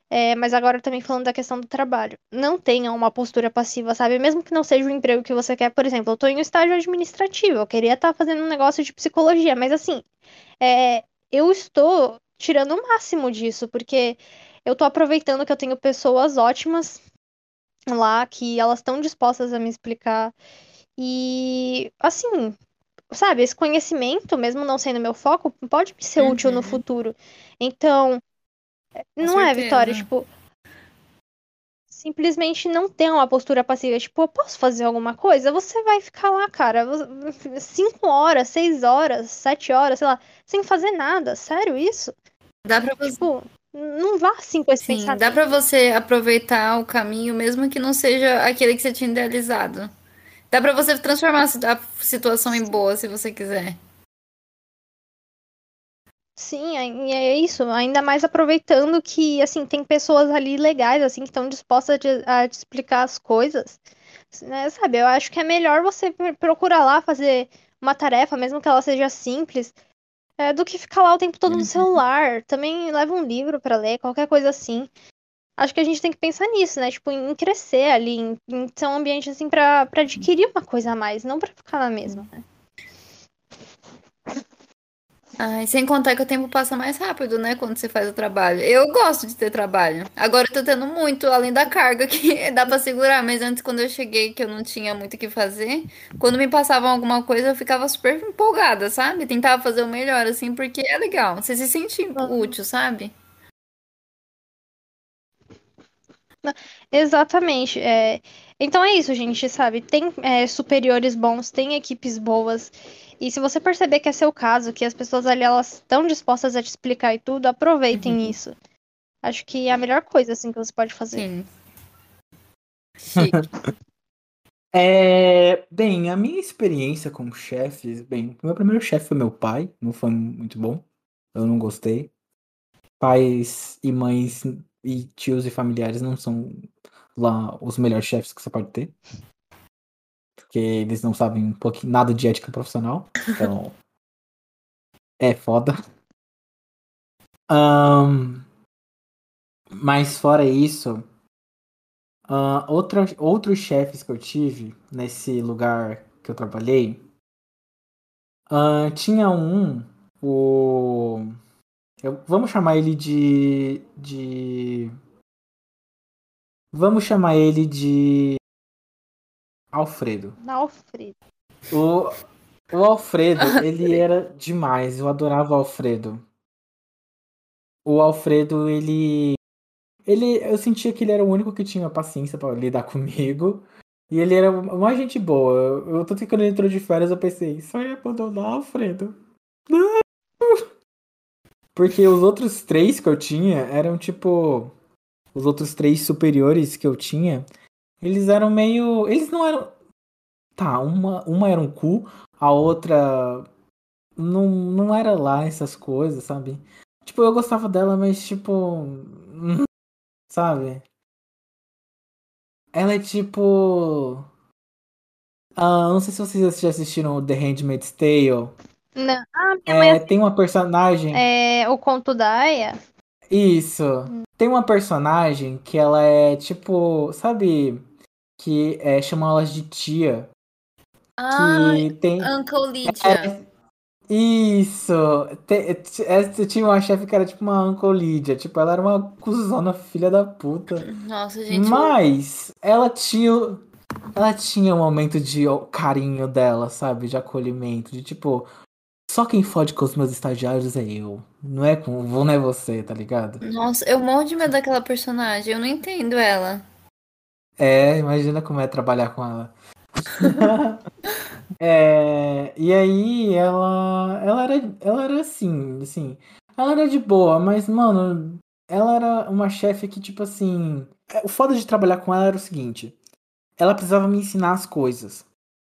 é, mas agora também falando da questão do trabalho. Não tenha uma postura passiva, sabe? Mesmo que não seja o emprego que você quer, por exemplo, eu tô em um estágio administrativo, eu queria estar fazendo um negócio de psicologia, mas assim, é, eu estou tirando o máximo disso, porque eu tô aproveitando que eu tenho pessoas ótimas lá, que elas estão dispostas a me explicar. E, assim, sabe, esse conhecimento, mesmo não sendo meu foco, pode me ser útil no Uhum. futuro. Então, não é, certeza. Vitória, tipo, simplesmente não ter uma postura passiva, tipo, eu posso fazer alguma coisa? Você vai ficar lá, cara, cinco horas, seis horas, sete horas, sei lá, sem fazer nada. Sério isso? Dá pra você. Não vá assim com esse Sim, pensamento. dá pra você aproveitar o caminho, mesmo que não seja aquele que você tinha idealizado. Dá pra você transformar a si- a situação em boa, se você quiser. Sim, e é isso, ainda mais aproveitando que, assim, tem pessoas ali legais, assim, que estão dispostas a te, explicar as coisas, né, sabe? Eu acho que é melhor você pr- procurar lá fazer uma tarefa, mesmo que ela seja simples, é, do que ficar lá o tempo todo no Uhum. celular. Também leva um livro pra ler, qualquer coisa assim. Acho que a gente tem que pensar nisso, né? Tipo, em crescer ali, em, em ser um ambiente, assim, pra adquirir uma coisa a mais, não pra ficar na mesma, né? Ai, sem contar que o tempo passa mais rápido, né, quando você faz o trabalho. Eu gosto de ter trabalho. Agora eu tô tendo muito, além da carga que dá pra segurar, mas antes, quando eu cheguei, que eu não tinha muito o que fazer, quando me passavam alguma coisa, eu ficava super empolgada, sabe? Tentava fazer o melhor, assim, porque é legal. Você se sente útil, sabe? Exatamente. É... Então é isso, gente, sabe? Tem é, superiores bons, tem equipes boas. E se você perceber que é seu caso, que as pessoas ali elas estão dispostas a te explicar e tudo, aproveitem Uhum. isso. Acho que é a melhor coisa assim que você pode fazer. Sim. É, bem, a minha experiência com chefes, bem, o meu primeiro chefe foi meu pai, não foi muito bom, eu não gostei. Pais e mães e tios e familiares não são lá os melhores chefes que você pode ter. Porque eles não sabem um pouquinho nada de ética profissional. Então. é foda. Ahn, mas fora isso, ah, outra, outros chefes que eu tive nesse lugar que eu trabalhei, ah, tinha um, o, eu- vamos chamar ele de, de, vamos chamar ele de Alfredo. Alfredo. O, o Alfredo, ele era demais, eu adorava o Alfredo. O Alfredo, ele. Ele. Eu sentia que ele era o único que tinha paciência pra lidar comigo. E ele era uma gente boa. Eu, eu- tanto que quando ele entrou de férias, eu pensei, só ia abandonar o Alfredo. Não! Porque os outros três que eu tinha eram tipo. Os outros três superiores que eu tinha, eles eram meio. Eles não eram. Tá, uma, uma era um cu, a outra não, não era lá essas coisas, sabe? Tipo, eu gostava dela, mas tipo. hum, Sabe? Ela é tipo. Ah, não sei se vocês já assistiram The Handmaid's Tale. Não. Ah, minha É, tem uma personagem. é o conto da Aya. Isso. Tem uma personagem que ela é tipo. Sabe? Que é, chamam elas de tia. Ah, Que tem. Uncle Lydia. É, Isso! Te- essa tinha uma chefe que era tipo uma Uncle Lydia. Tipo, ela era uma cuzona filha da puta. Nossa, gente. Mas ela tinha. Ela tinha um momento de carinho dela, sabe? De acolhimento. De tipo. Só quem fode com os meus estagiários é eu. Não é com. Não é você, tá ligado? Nossa, eu morro de medo daquela personagem. Eu não entendo ela. É, imagina como é trabalhar com ela. É, e aí ela, ela era, ela era assim, assim, ela era de boa, mas mano, ela era uma chefe que tipo assim, é, o foda de trabalhar com ela era o seguinte, ela precisava me ensinar as coisas.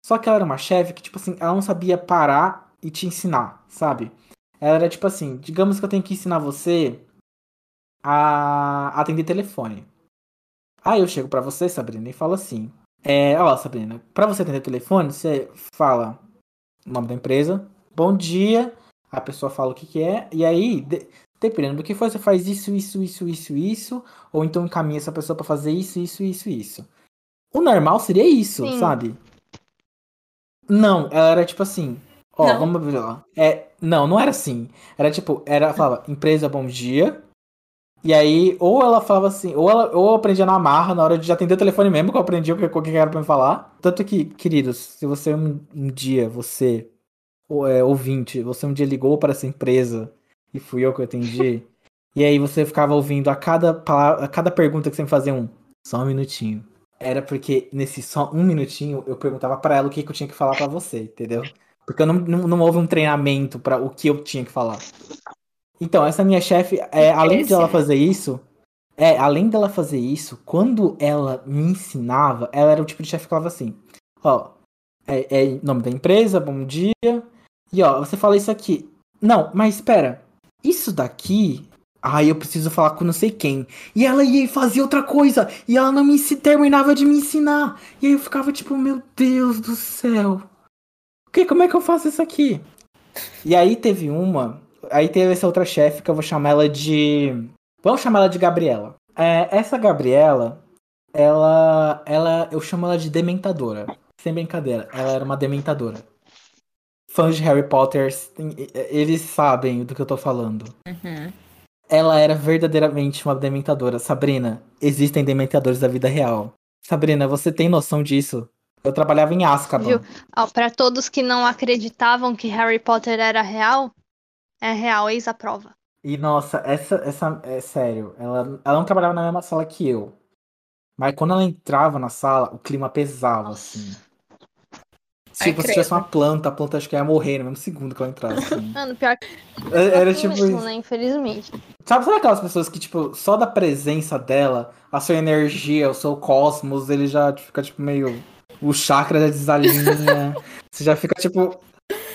Só que ela era uma chefe que tipo assim, ela não sabia parar e te ensinar, sabe? Ela era tipo assim, digamos que eu tenho que ensinar você a atender telefone. Aí eu chego pra você, Sabrina, e falo assim: é, ó, Sabrina, pra você atender telefone, você fala o nome da empresa, bom dia, a pessoa fala o que, que é, e aí, de- dependendo do que for, você faz isso, isso, isso, isso, isso, ou então encaminha essa pessoa pra fazer isso, isso, isso, isso. O normal seria isso, Sim. sabe? Não, ela era tipo assim. Ó, Não. vamos ver lá. É, não, não era assim. Era tipo, era, falava, empresa, bom dia. E aí, ou ela falava assim, ou, ela, ou eu aprendia na marra, na hora de atender o telefone mesmo, que eu aprendi o que, o que era pra me falar. Tanto que, queridos, se você um, um dia, você, ou, é, ouvinte, você um dia ligou para essa empresa e fui eu que eu atendi, e aí você ficava ouvindo a cada, palavra, a cada pergunta que você me fazia um, só um minutinho. Era porque nesse só um minutinho eu perguntava pra ela o que, que eu tinha que falar pra você, entendeu? Porque eu não, não, não houve um treinamento pra o que eu tinha que falar. Então, essa minha chefe, é, além de ela fazer isso, é, além dela fazer isso, quando ela me ensinava, ela era o tipo de chefe que falava assim, ó, é, é nome da empresa, bom dia, e ó, você fala isso aqui. Não, mas espera, isso daqui, ai, eu preciso falar com não sei quem. E ela ia fazia outra coisa, e ela não me terminava de me ensinar. E aí eu ficava tipo, meu Deus do céu. Que, como é que eu faço isso aqui? E aí teve uma. Aí teve essa outra chefe que eu vou chamar ela de. Vamos chamar ela de Gabriela. É, essa Gabriela, ela. Ela. Eu chamo ela de dementadora. Sem brincadeira. Ela era uma dementadora. Fãs de Harry Potter, eles sabem do que eu tô falando. Uhum. Ela era verdadeiramente uma dementadora. Sabrina, existem dementadores da vida real. Sabrina, você tem noção disso? Eu trabalhava em Azkaban. Viu? Ó, pra todos que não acreditavam que Harry Potter era real, é real, eis a prova. E nossa, essa, essa é sério, ela, ela não trabalhava na mesma sala que eu. Mas quando ela entrava na sala, o clima pesava, Nossa. assim. Ai, Tipo, se tivesse credo. uma planta, a planta acho que ia morrer no mesmo segundo que ela entrasse. Assim. Mano, pior que É- Era assim tipo mesmo, isso. né? Infelizmente. Sabe, sabe aquelas pessoas que, tipo, só da presença dela, a sua energia, o seu cosmos, ele já fica, tipo, meio. O chakra já desalinha. você já fica, tipo.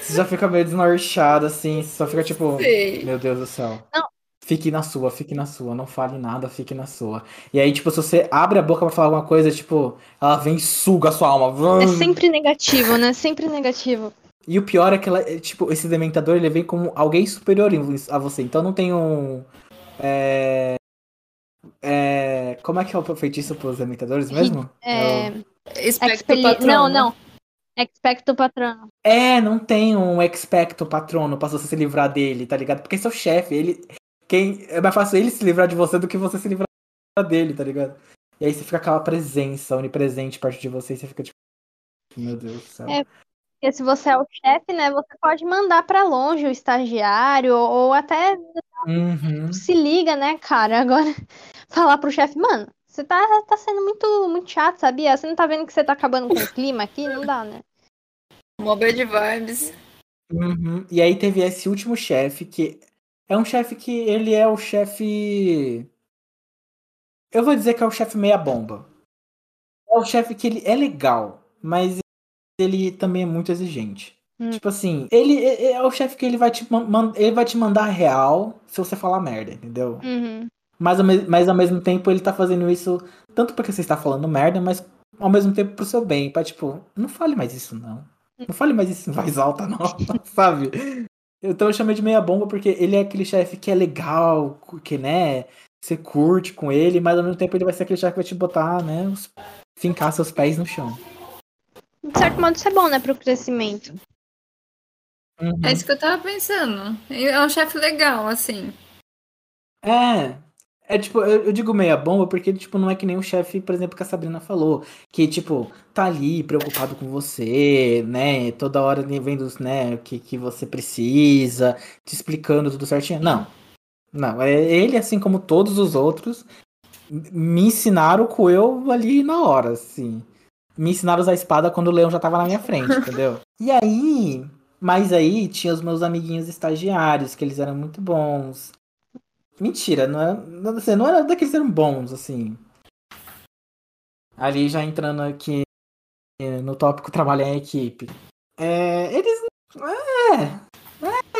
Você já fica meio desnorteado, assim. Você só fica, tipo. Sei. Meu Deus do céu. Não. Fique na sua, fique na sua. Não fale nada, fique na sua. E aí, tipo, se você abre a boca pra falar alguma coisa, tipo, ela vem e suga a sua alma. É sempre negativo, né? Sempre negativo. E o pior é que ela, é, tipo, esse dementador ele vem como alguém superior a você. Então não tem um. É. é como é que é o feitiço pros dementadores mesmo? É. o- Espectro Expeli... patrono. Não, não. Expecto patrono. É, não tem um expecto patrono pra você se livrar dele, tá ligado? Porque seu chefe, ele. Quem... É mais fácil ele se livrar de você do que você se livrar dele, tá ligado? E aí você fica aquela presença onipresente perto de você e você fica tipo. Meu Deus do céu. É. Porque se você é o chefe, né? Você pode mandar pra longe o estagiário ou até Uhum. se liga, né, cara? Agora falar pro chefe, mano, você tá, tá sendo muito, muito chato, sabia? Você não tá vendo que você tá acabando com o clima aqui? Não dá, né? Mó bad vibes. Uhum. E aí teve esse último chefe que é um chefe que ele é o chefe. Eu vou dizer que é o chefe meia bomba. É o chefe que ele é legal, mas ele também é muito exigente. Hum. Tipo assim, ele é é o chefe que ele vai te ele vai te mandar real se você falar merda, entendeu? Uhum. Mas mas ao mesmo tempo ele tá fazendo isso tanto porque você está falando merda, mas ao mesmo tempo pro seu bem. Pra tipo, não fale mais isso não. Não fale mais isso em voz alta, não, sabe? Então eu chamei de meia bomba porque ele é aquele chefe que é legal, que, né, você curte com ele, mas ao mesmo tempo ele vai ser aquele chefe que vai te botar, né, os- fincar seus pés no chão. De certo modo, isso é bom, né, pro crescimento. Uhum. É isso que eu tava pensando. É um chefe legal, assim. É. É tipo, eu, eu digo meia bomba porque, tipo, não é que nem o chefe, por exemplo, que a Sabrina falou. Que, tipo, tá ali preocupado com você, né? Toda hora vendo, né, o que, que você precisa, te explicando tudo certinho. Não. Não, é ele, assim como todos os outros, me ensinaram com eu ali na hora, assim. Me ensinaram a usar a espada quando o leão já tava na minha frente, entendeu? E aí, mas aí tinha os meus amiguinhos estagiários, que eles eram muito bons. Mentira, não era, não, assim, não era daqueles que eram bons, assim. Ali já entrando aqui no tópico trabalhar em equipe. É, eles. É,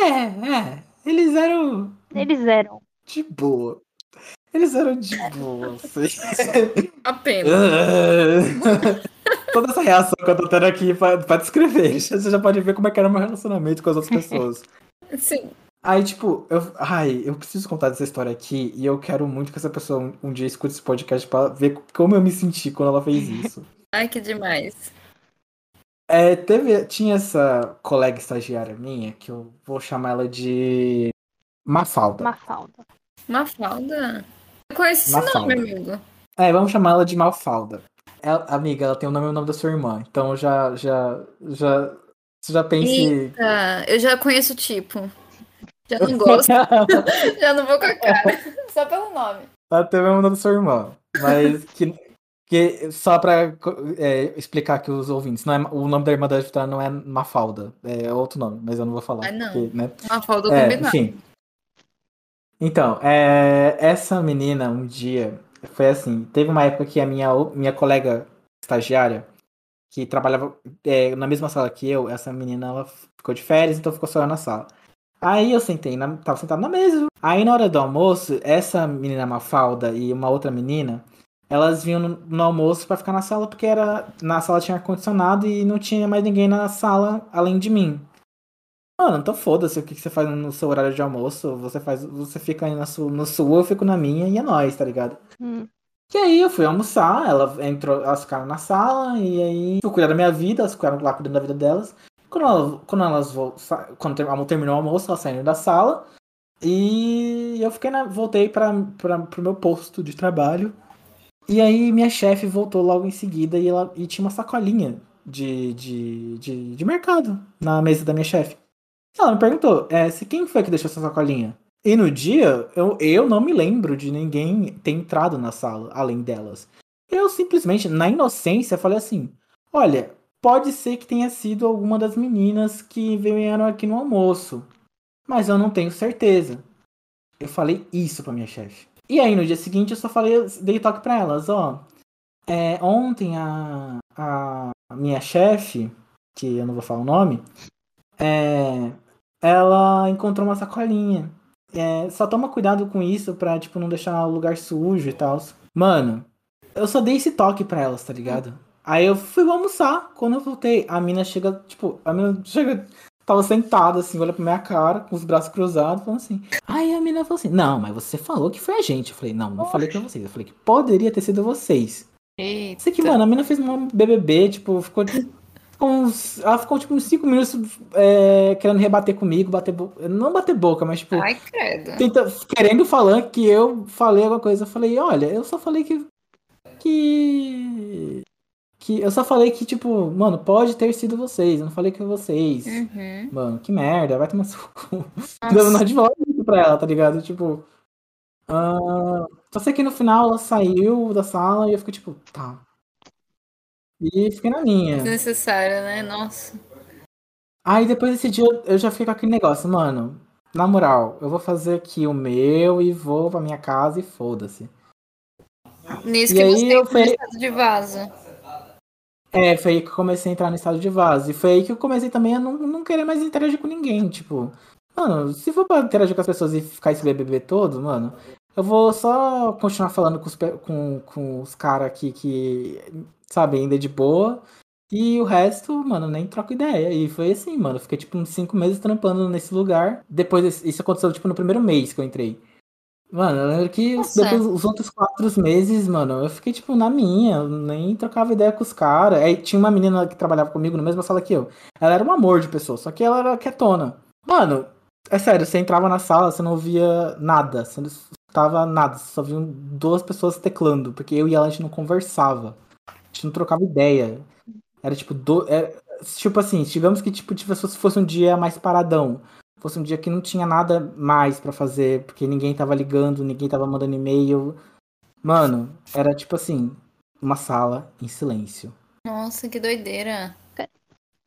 é, é. Eles eram Eles eram. de boa. Eles eram de boa, assim. Apenas. Toda essa reação que eu tô tendo aqui pra, pra descrever. Você já pode ver como é que era o meu relacionamento com as outras pessoas. Sim. Aí, tipo, eu, ai, eu preciso contar dessa história aqui e eu quero muito que essa pessoa um, um dia escute esse podcast pra ver como eu me senti quando ela fez isso. Ai, que demais. É, teve, tinha essa colega estagiária minha, que eu vou chamar ela de Mafalda. Mafalda. Mafalda? Eu conheço esse Mafalda. nome, amigo. É, vamos chamar ela de Mafalda. Ela- amiga, ela tem o nome e o nome da sua irmã. Então já, já, já, você já pense... Tá, eu já conheço o tipo. Já não gosto. já não vou com a cara. Só pelo nome. Tem o mesmo da sua irmã. Mas que, que só pra é, explicar aqui os ouvintes, não é, o nome da irmã da Vitória não é Mafalda, é outro nome, mas eu não vou falar. Ah, não. porque, né? Mafalda É, combinado. enfim. Então, é, essa menina um dia foi assim, teve uma época que a minha, minha colega estagiária, que trabalhava é, na mesma sala que eu, essa menina ela ficou de férias, então ficou só eu na sala. Aí eu sentei, na, tava sentado na mesa. Aí na hora do almoço, essa menina Mafalda e uma outra menina, elas vinham no, no almoço pra ficar na sala, porque era na sala tinha ar-condicionado e não tinha mais ninguém na sala além de mim. Mano, então foda-se o que que você faz no seu horário de almoço. Você faz, você fica aí na sua, no sua, eu fico na minha e é nóis, tá ligado? Hum. E aí eu fui almoçar, ela entrou, elas ficaram na sala, e aí fui cuidar da minha vida, elas ficaram lá cuidando da vida delas. Quando, ela- quando elas quando ter- terminou o almoço, elas saíram da sala. E eu fiquei na, voltei para pro meu posto de trabalho. E aí minha chefe voltou logo em seguida e ela e tinha uma sacolinha de, de, de, de mercado na mesa da minha chefe. Ela me perguntou, é, se quem foi que deixou essa sacolinha? E no dia, eu, eu não me lembro de ninguém ter entrado na sala, além delas. Eu simplesmente, na inocência, falei assim: olha, pode ser que tenha sido alguma das meninas que vieram aqui no almoço, mas eu não tenho certeza. Eu falei isso pra minha chefe. E aí no dia seguinte eu só falei, dei toque pra elas, ó. É, ontem a, a minha chefe, que eu não vou falar o nome, é, ela encontrou uma sacolinha. É, só toma cuidado com isso pra, tipo, não deixar o lugar sujo e tal. Mano, eu só dei esse toque pra elas, tá ligado? Aí eu fui almoçar. Quando eu voltei, a mina chega, tipo, a mina chega, tava sentada assim, olha pra minha cara, com os braços cruzados, falando assim. Aí a mina falou assim: Não, mas você falou que foi a gente. Eu falei: Não, não falei pra vocês. Eu falei que poderia ter sido vocês. Eita. Isso aqui, mano, a mina fez um BBB, tipo, ficou. ficou uns, ela ficou tipo uns 5 minutos é, querendo rebater comigo, bater boca. Não bater boca, mas tipo. Ai, credo. Tenta, querendo falar que eu falei alguma coisa. Eu falei, olha, eu só falei que. Que. Que eu só falei que, tipo, mano, pode ter sido vocês. Eu não falei que vocês. Uhum. Mano, que merda, vai tomar. Nossa. Dando uma de volta pra ela, tá ligado? Tipo. ah, só sei que no final ela saiu da sala e eu fiquei tipo, tá. E fiquei na minha. Desnecessário, né? Nossa. Aí depois desse dia eu- já fiquei com aquele negócio, mano. Na moral, eu vou fazer aqui o meu e vou pra minha casa e foda-se. Nisso E que aí você eu estado de vaso. É, foi aí que eu comecei a entrar no estado de vaso. E foi aí que eu comecei também a não, não querer mais interagir com ninguém. Tipo, mano, se for pra interagir com as pessoas e ficar esse BBB todo, mano, eu vou só continuar falando com os, com, com os caras aqui que, sabe, ainda é de boa. E o resto, mano, nem troco ideia. E foi assim, mano. Fiquei, tipo, uns cinco meses trampando nesse lugar. Depois, isso aconteceu, tipo, no primeiro mês que eu entrei. Mano, eu lembro que os, Nossa. depois, os outros quatro meses, mano, eu fiquei, tipo, na minha. eu Nem trocava ideia com os caras. Aí tinha uma menina que trabalhava comigo na mesma sala que eu. Ela era um amor de pessoa, só que ela era quietona. Mano, é sério, você entrava na sala, você não ouvia nada. Você não escutava nada. Você só via duas pessoas teclando. Porque eu e ela, a gente não conversava. A gente não trocava ideia. Era tipo, do, era- tipo assim, digamos que tipo, se fosse um dia mais paradão. Fosse um dia que não tinha nada mais pra fazer, porque ninguém tava ligando, ninguém tava mandando e-mail. Mano, era tipo assim, uma sala em silêncio. Nossa, que doideira.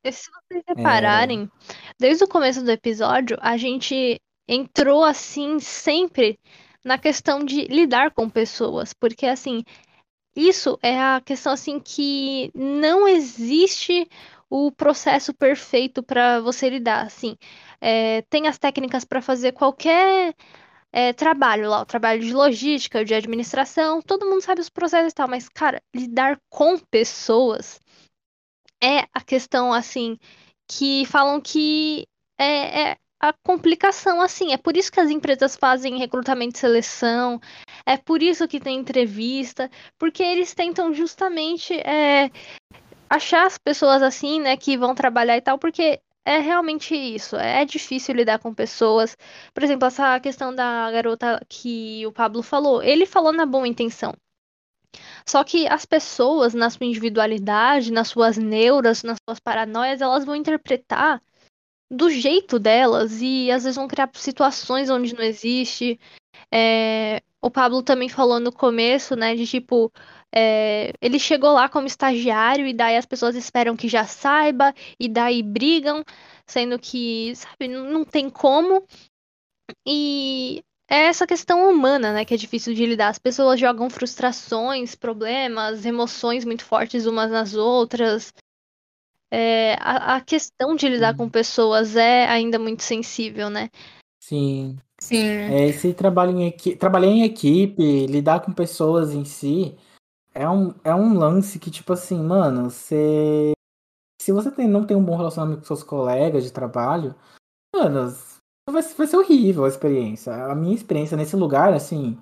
E se vocês repararem, desde o começo do episódio, a gente entrou assim sempre na questão de lidar com pessoas, porque assim, isso é a questão assim que não existe o processo perfeito para você lidar, assim. É, tem as técnicas para fazer qualquer é, trabalho lá, o trabalho de logística, de administração, todo mundo sabe os processos e tal, mas, cara, lidar com pessoas é a questão, assim, que falam que é, é a complicação, assim. É por isso que as empresas fazem recrutamento e seleção, é por isso que tem entrevista, porque eles tentam justamente é, achar as pessoas assim, né, que vão trabalhar e tal, porque é realmente isso. É difícil lidar com pessoas. Por exemplo, essa questão da garota que o Pablo falou, ele falou na boa intenção. Só que as pessoas, na sua individualidade, nas suas neuras, nas suas paranoias, elas vão interpretar do jeito delas e às vezes vão criar situações onde não existe. É, o Pablo também falou no começo, né, de tipo, é, ele chegou lá como estagiário e daí as pessoas esperam que já saiba e daí brigam, sendo que, sabe, não tem como. E é essa questão humana, né, que é difícil de lidar. As pessoas jogam frustrações, problemas, emoções muito fortes umas nas outras. É, a, a questão de lidar Sim. com pessoas é ainda muito sensível, né? Sim. Sim. É, esse trabalho em equipe, trabalhar em equipe, lidar com pessoas em si, é um, é um lance que, tipo assim, mano, você. Se você tem, não tem um bom relacionamento com seus colegas de trabalho, mano, vai, vai ser horrível a experiência. A minha experiência nesse lugar, assim,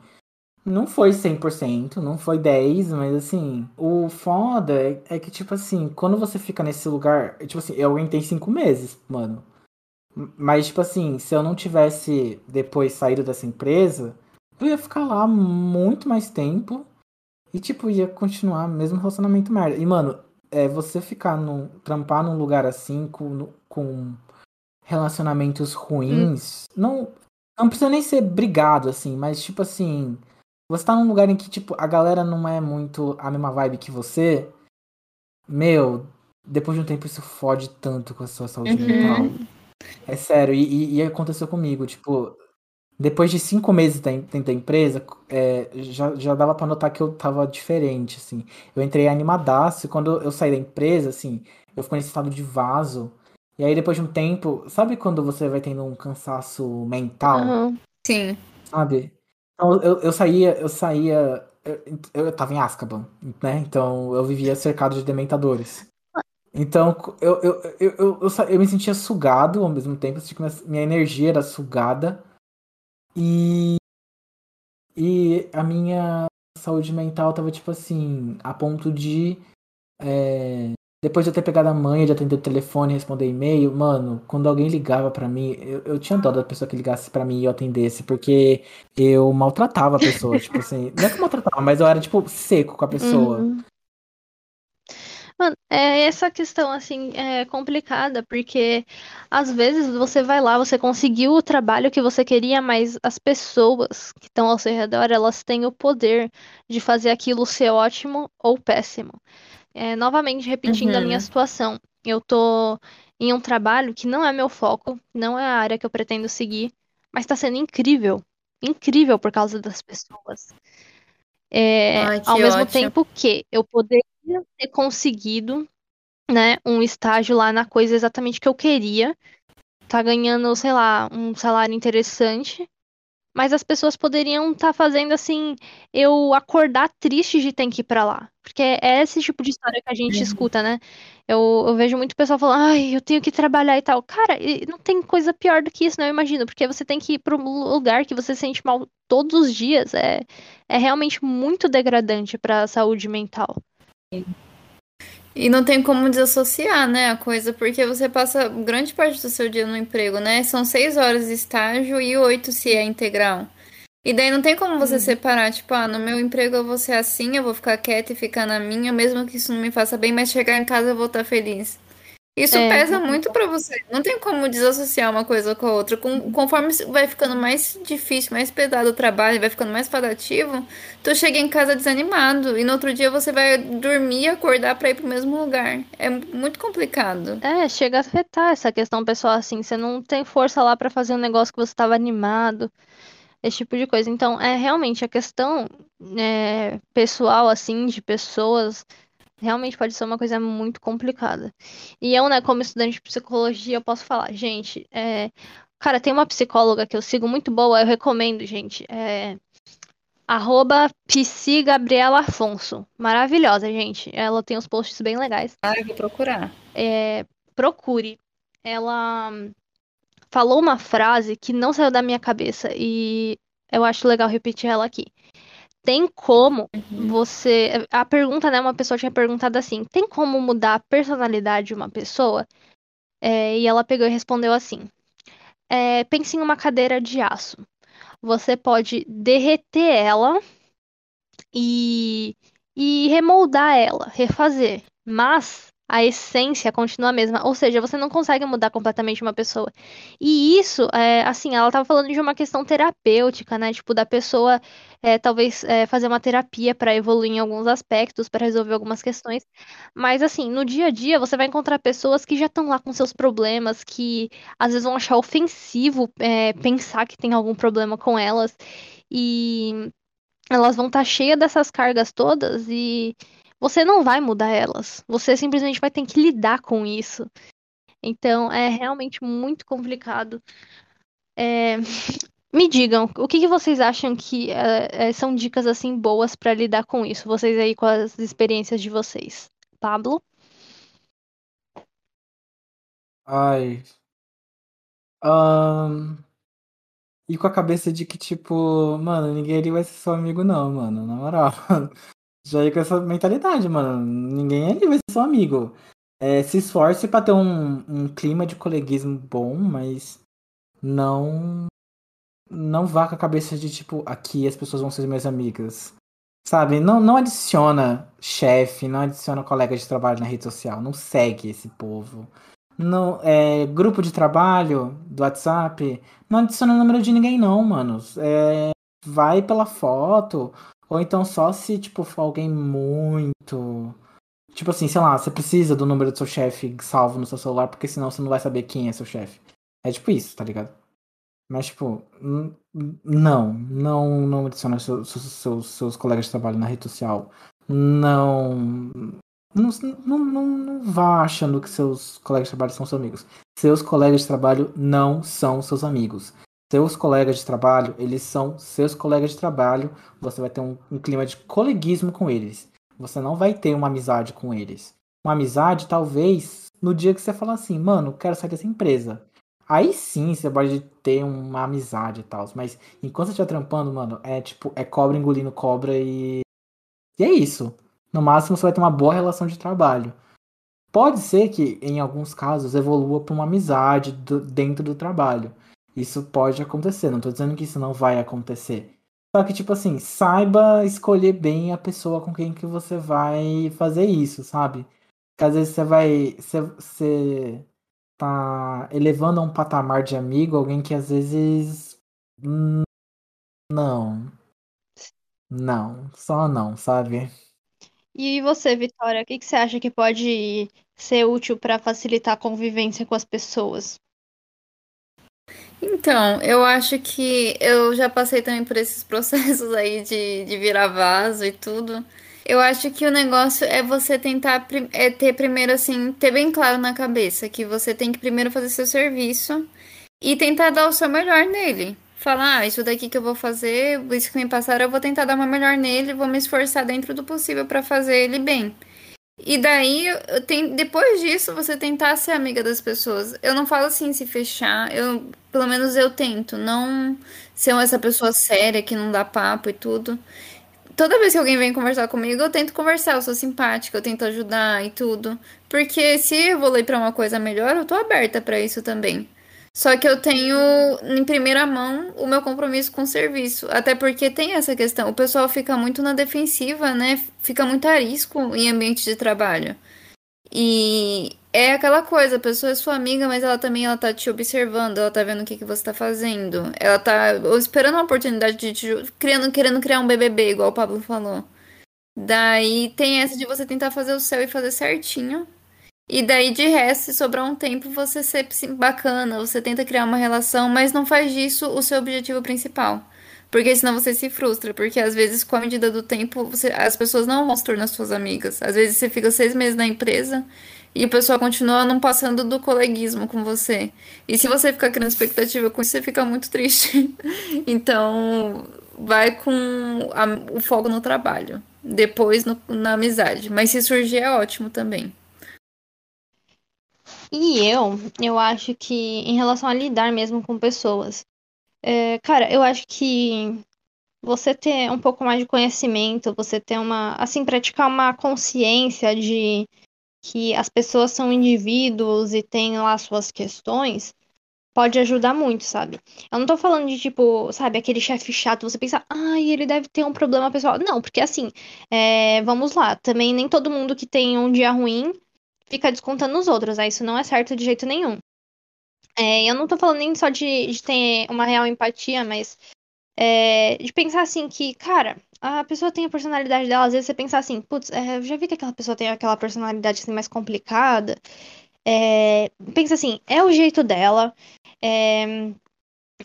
não foi 100%, não foi 10, mas assim, o foda é, é que, tipo assim, quando você fica nesse lugar, tipo assim, eu aguentei 5 meses, mano. Mas, tipo assim, se eu não tivesse depois saído dessa empresa, eu ia ficar lá muito mais tempo e, tipo, ia continuar mesmo relacionamento merda. E, mano, é você ficar num. trampar num lugar assim, com, com relacionamentos ruins, não. Não precisa nem ser brigado, assim, mas, tipo assim, você tá num lugar em que, tipo, a galera não é muito a mesma vibe que você, meu, depois de um tempo isso fode tanto com a sua saúde Uhum. mental. É sério, e, e- e aconteceu comigo, tipo, depois de cinco meses dentro da empresa, é, já, já dava pra notar que eu tava diferente, assim. Eu entrei animadaço, e quando eu saí da empresa, assim, eu fico nesse estado de vaso. E aí, depois de um tempo, sabe quando você vai tendo um cansaço mental? Aham. Sim. sabe? Então, eu, eu saía, eu saía. Eu, eu tava em Azkaban, né? Então eu vivia cercado de dementadores. Então eu, eu, eu, eu, eu, eu me sentia sugado ao mesmo tempo, minha energia era sugada e, e a minha saúde mental tava tipo assim, a ponto de. é, depois de eu ter pegado a manha de atender o telefone responder e-mail, mano, quando alguém ligava pra mim, eu, eu tinha dó da pessoa que ligasse pra mim e eu atendesse, porque eu maltratava a pessoa, tipo assim, não é que eu maltratava, mas eu era, tipo, seco com a pessoa. Uhum. Mano, é essa questão, assim, é complicada, porque às vezes você vai lá, você conseguiu o trabalho que você queria, mas as pessoas que estão ao seu redor, elas têm o poder de fazer aquilo ser ótimo ou péssimo. É, novamente, repetindo a minha Uhum. situação, eu tô em um trabalho que não é meu foco, não é a área que eu pretendo seguir, mas tá sendo incrível. Incrível por causa das pessoas. É, Ai, ao mesmo ótimo. tempo que eu ter conseguido, né, um estágio lá na coisa exatamente que eu queria, tá ganhando, sei lá, um salário interessante, mas as pessoas poderiam estar fazendo assim, eu acordar triste de ter que ir pra lá. Porque é esse tipo de história que a gente Uhum. escuta, né? Eu, eu vejo muito pessoal falando, ai, eu tenho que trabalhar e tal. Cara, e não tem coisa pior do que isso, não, eu imagino, porque você tem que ir pra um lugar que você se sente mal todos os dias. É, é realmente muito degradante pra saúde mental. E não tem como desassociar, né, a coisa, porque você passa grande parte do seu dia no emprego, né? São seis horas de estágio e oito se é integral. E daí não tem como você separar, tipo, ah, no meu emprego eu vou ser assim, eu vou ficar quieta e ficar na minha, mesmo que isso não me faça bem, mas chegar em casa eu vou estar feliz. Isso É. pesa muito pra você. Não tem como desassociar uma coisa com a outra. Com- conforme vai ficando mais difícil, mais pesado o trabalho, vai ficando mais padativo, tu chega em casa desanimado e no outro dia você vai dormir e acordar pra ir pro mesmo lugar. É muito complicado. É, chega a afetar essa questão pessoal, assim, você não tem força lá pra fazer um negócio que você estava animado, esse tipo de coisa. Então, é realmente a questão é, pessoal, assim, de pessoas, realmente pode ser uma coisa muito complicada. E eu, né, como estudante de psicologia, eu posso falar, gente, é, cara, tem uma psicóloga que eu sigo muito boa, eu recomendo, gente, é arroba Gabriela Afonso. Maravilhosa, gente. Ela tem uns posts bem legais Ah, eu vou procurar. é, procure. Ela falou uma frase que não saiu da minha cabeça e eu acho legal repetir ela aqui. Tem como você. A pergunta, né? Uma pessoa tinha perguntado assim: tem como mudar a personalidade de uma pessoa? É, e ela pegou e respondeu assim: é, pense em uma cadeira de aço. Você pode derreter ela e, e remoldar ela, refazer. Mas a essência continua a mesma. Ou seja, você não consegue mudar completamente uma pessoa. E isso, é, assim, ela estava falando de uma questão terapêutica, né? Tipo, da pessoa é, talvez é, fazer uma terapia para evoluir em alguns aspectos, para resolver algumas questões. Mas, assim, no dia a dia, você vai encontrar pessoas que já estão lá com seus problemas, que às vezes vão achar ofensivo é, pensar que tem algum problema com elas. E elas vão estar cheias dessas cargas todas e você não vai mudar elas. Você simplesmente vai ter que lidar com isso. Então é realmente muito complicado. É, Me digam, o que que vocês acham que é, é, são dicas assim boas para lidar com isso? Vocês aí com as experiências de vocês. Pablo? Ai. Ahn, E com a cabeça de que, tipo, mano, ninguém ali vai ser seu amigo, não, mano. Na moral. Já ia com essa mentalidade, mano. Ninguém ali vai ser seu amigo. É, se esforce pra ter um, um clima de coleguismo bom, mas não. Não vá com a cabeça de, tipo, aqui as pessoas vão ser minhas amigas. Sabe? Não, não adiciona chefe, não adiciona colega de trabalho na rede social. Não segue esse povo. Não, é, grupo de trabalho do WhatsApp, não adiciona o número de ninguém, não, mano. É, vai pela foto, ou então só se, tipo, for alguém muito. Tipo assim, sei lá, você precisa do número do seu chefe salvo no seu celular, porque senão você não vai saber quem é seu chefe. É tipo isso, tá ligado? Mas, tipo, não, não, não adiciona seus, seus, seus colegas de trabalho na rede social. Não, não, não, não vá achando que seus colegas de trabalho são seus amigos. Seus colegas de trabalho não são seus amigos. Seus colegas de trabalho, eles são seus colegas de trabalho. Você vai ter um, um clima de coleguismo com eles. Você não vai ter uma amizade com eles. Uma amizade, talvez, no dia que você falar assim, mano, quero sair dessa empresa. Aí sim você pode ter uma amizade e tal. Mas enquanto você estiver trampando, mano, é tipo, é cobra engolindo cobra e. E é isso. No máximo você vai ter uma boa relação de trabalho. Pode ser que, em alguns casos, evolua para uma amizade do, dentro do trabalho. Isso pode acontecer, não tô dizendo que isso não vai acontecer. Só que, tipo assim, saiba escolher bem a pessoa com quem que você vai fazer isso, sabe? Porque às vezes você vai. Você, tá elevando a um patamar de amigo alguém que às vezes. Não. Não, só não, sabe? E você, Vitória, o que, que você acha que pode ser útil para facilitar a convivência com as pessoas? Então, eu acho que eu já passei também por esses processos aí de, de virar vaso e tudo. Eu acho que o negócio é você tentar é ter primeiro, assim, ter bem claro na cabeça que você tem que primeiro fazer seu serviço e tentar dar o seu melhor nele. Falar, ah, isso daqui que eu vou fazer, isso que me passaram, eu vou tentar dar o meu melhor nele, vou me esforçar dentro do possível para fazer ele bem. E daí, tem, depois disso, você tentar ser amiga das pessoas. Eu não falo assim, se fechar, eu, pelo menos eu tento, não ser essa pessoa séria que não dá papo e tudo toda vez que alguém vem conversar comigo, eu tento conversar, eu sou simpática, eu tento ajudar e tudo. Porque se evoluir para uma coisa melhor, eu tô aberta para isso também. Só que eu tenho em primeira mão o meu compromisso com o serviço. Até porque tem essa questão. O pessoal fica muito na defensiva, né? Fica muito arisco em ambiente de trabalho. E é aquela coisa, a pessoa é sua amiga, mas ela também ela tá te observando, ela tá vendo o que, que você tá fazendo. Ela tá esperando uma oportunidade de te criando, querendo criar um BBB, igual o Pablo falou. Daí tem essa de você tentar fazer o céu e fazer certinho. E daí de resto, se sobrar um tempo, você ser bacana, você tenta criar uma relação, mas não faz disso o seu objetivo principal. Porque senão você se frustra, porque às vezes, com a medida do tempo, você, as pessoas não vão se tornar suas amigas. Às vezes você fica seis meses na empresa e o pessoal continua não passando do coleguismo com você. E se você ficar criando expectativa com isso, você fica muito triste. então, vai com a, o foco no trabalho. Depois no, na amizade. Mas se surgir, é ótimo também. E eu, eu acho que em relação a lidar mesmo com pessoas, é, cara, eu acho que você ter um pouco mais de conhecimento, você ter uma, assim, praticar uma consciência de que as pessoas são indivíduos e têm lá suas questões, pode ajudar muito, sabe? Eu não tô falando de, tipo, sabe, aquele chefe chato, você pensar, ai, ele deve ter um problema pessoal. Não, porque assim, é, vamos lá, também nem todo mundo que tem um dia ruim fica descontando nos outros, né? Isso não é certo de jeito nenhum. É, eu não tô falando nem só de, de ter uma real empatia, mas é, de pensar assim que, cara, a pessoa tem a personalidade dela, às vezes você pensa assim, putz, é, eu já vi que aquela pessoa tem aquela personalidade assim mais complicada. É, pensa assim, é o jeito dela. É,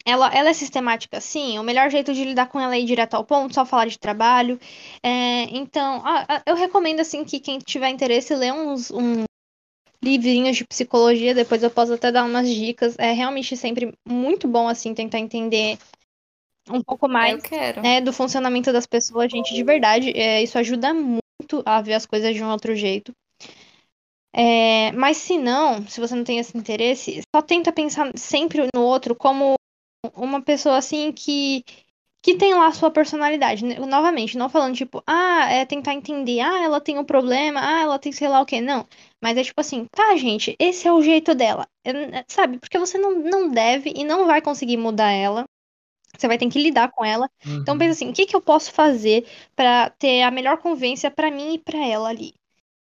ela, ela é sistemática sim, o melhor jeito de lidar com ela é ir direto ao ponto, só falar de trabalho. É, então, eu recomendo assim que quem tiver interesse lê uns, um livrinhos de psicologia, depois eu posso até dar umas dicas. É realmente sempre muito bom assim tentar entender um pouco mais né, do funcionamento das pessoas, gente, de verdade. É, isso ajuda muito a ver as coisas de um outro jeito. É, mas se não, se você não tem esse interesse, só tenta pensar sempre no outro como uma pessoa assim que que tem lá a sua personalidade. Novamente, não falando tipo, ah, é tentar entender, ah, ela tem um problema, ah, ela tem sei lá o que. Não. Mas é tipo assim, tá, gente, esse é o jeito dela. É, sabe? Porque você não, não deve e não vai conseguir mudar ela. Você vai ter que lidar com ela. Então, uhum. Então pensa assim, o que, que eu posso fazer para ter a melhor convivência para mim e para ela ali?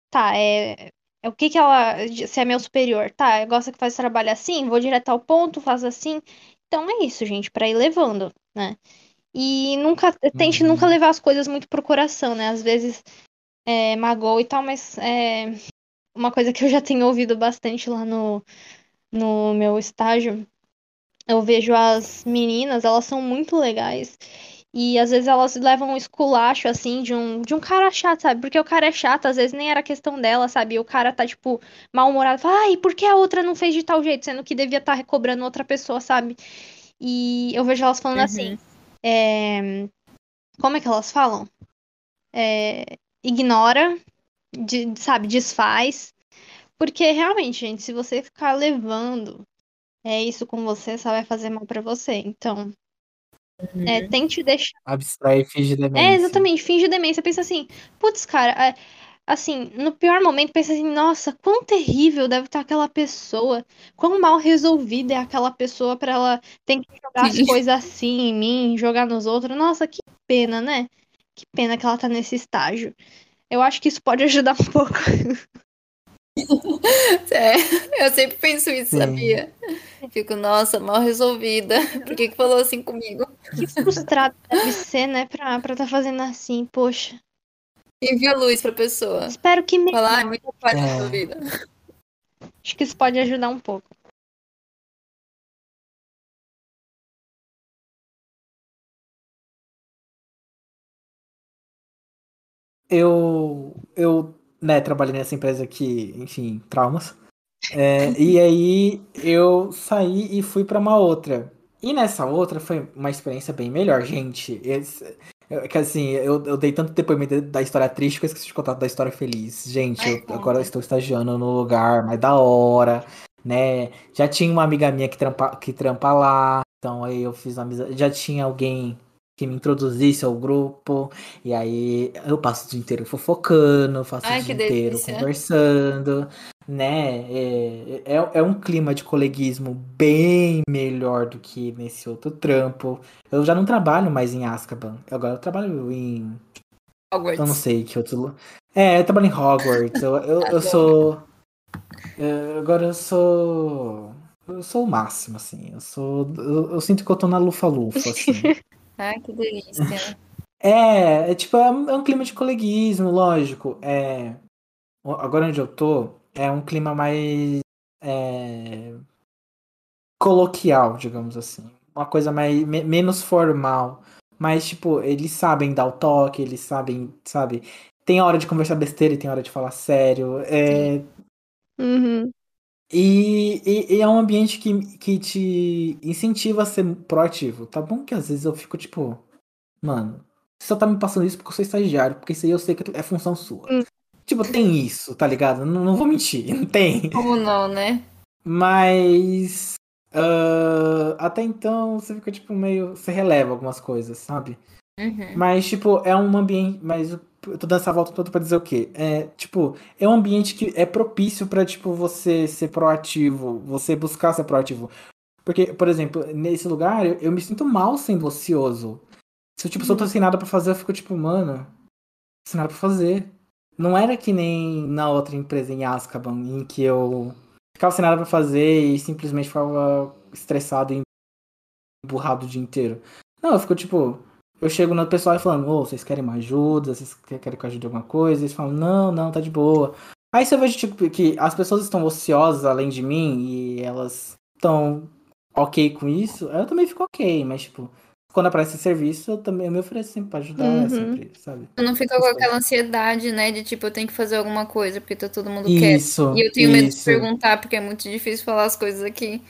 Tá, é, é o que que ela se é meu superior, tá? Gosta que faz trabalho assim, vou direto ao ponto, faz assim. Então é isso, gente, para ir levando, né? E nunca tente Uhum. nunca levar as coisas muito pro coração, né? Às vezes é, magoa e tal, mas é uma coisa que eu já tenho ouvido bastante lá no, no meu estágio. Eu vejo as meninas, elas são muito legais. E às vezes elas levam um esculacho, assim, de um, de um cara chato, sabe? Porque o cara é chato, às vezes nem era questão dela, sabe? E o cara tá, tipo, mal-humorado. Fala, ai, por que a outra não fez de tal jeito? Sendo que devia estar recobrando outra pessoa, sabe? E eu vejo elas falando Uhum. assim. É, Como é que elas falam? É, Ignora, de- sabe? Desfaz. Porque realmente, gente, se você ficar levando é isso com você, só vai fazer mal pra você. Então, é, tente deixar. Abstrai e finge demência. É, exatamente, finge demência. Pensa assim, putz, cara, é, assim, no pior momento, pensa assim, nossa, quão terrível deve estar aquela pessoa, quão mal resolvida é aquela pessoa pra ela ter que jogar as coisas assim em mim, jogar nos outros. Nossa, que pena, né? Que pena que ela tá nesse estágio. Eu acho que isso pode ajudar um pouco. É, eu sempre penso isso, Sim. sabia? Fico, nossa, mal resolvida. Por que que falou assim comigo? Que frustrado deve ser, né, pra, pra tá fazendo assim, poxa. Envia luz pra pessoa. Espero que me... Falar, ai, muito mal É. resolvida. Acho que isso pode ajudar um pouco. Eu, eu, né, trabalhei nessa empresa que, enfim, traumas. É, e aí eu saí e fui pra uma outra. E nessa outra foi uma experiência bem melhor, gente. Esse- que assim, eu, eu dei tanto depoimento da história triste que eu esqueci de contar da história feliz. Gente, eu agora estou estagiando no lugar mais da hora, né? Já tinha uma amiga minha que trampa, que trampa lá, então aí eu fiz amizade. Já tinha alguém que me introduzisse ao grupo, e aí eu passo o dia inteiro fofocando, faço Ai, o dia inteiro delícia. conversando, né? É, é, é um clima de coleguismo bem melhor do que nesse outro trampo. Eu já não trabalho mais em Azkaban, agora eu trabalho em eu não Hogwarts. sei que outro. É, eu trabalho em Hogwarts. Eu, eu, eu sou. é, agora eu sou. Eu sou o máximo, assim. Eu sou. Eu, eu sinto que eu tô na lufa-lufa, assim. Ai, que delícia. é, é tipo, é um, é um clima de coleguismo, lógico. É, agora onde eu tô, é um clima mais. é, coloquial, digamos assim. Uma coisa mais, me- menos formal. Mas, tipo, eles sabem dar o toque, eles sabem, sabe? Tem hora de conversar besteira e tem hora de falar sério. É, Uhum. e, e- e é um ambiente que, que te incentiva a ser proativo. Tá bom que às vezes eu fico tipo, mano, você só tá me passando isso porque eu sou estagiário, porque isso aí eu sei que é função sua. Hum. Tipo, tem isso, tá ligado? Não, não vou mentir, não tem. Como não, né? Mas ah, até então você fica tipo meio. Você releva algumas coisas, sabe? Uhum. Mas, tipo, é um ambiente. Mas eu tô dando essa volta toda pra dizer o quê? É, tipo, é um ambiente que é propício pra, tipo, você ser proativo, você buscar ser proativo. Porque, por exemplo, nesse lugar eu, eu me sinto mal sendo ocioso. Se, tipo, se eu tô sem nada pra fazer, eu fico tipo, mano, sem nada pra fazer. Não era que nem na outra empresa em Azkaban, em que eu ficava sem nada pra fazer e simplesmente ficava estressado e emburrado o dia inteiro. Não, eu fico tipo, eu chego no pessoal e falando, ô, vocês querem uma ajuda? Vocês querem que eu ajude alguma coisa? Eles falam, não, não, tá de boa. Aí você vejo, tipo, que as pessoas estão ociosas além de mim e elas estão ok com isso, eu também fico ok, mas, tipo, quando aparece serviço, eu também eu me ofereço sempre pra ajudar, Uhum. sempre, sabe? Eu não fico com aquela ansiedade, né? De tipo, eu tenho que fazer alguma coisa porque tá todo mundo quer. Isso, E eu tenho medo de isso. perguntar porque é muito difícil falar as coisas aqui.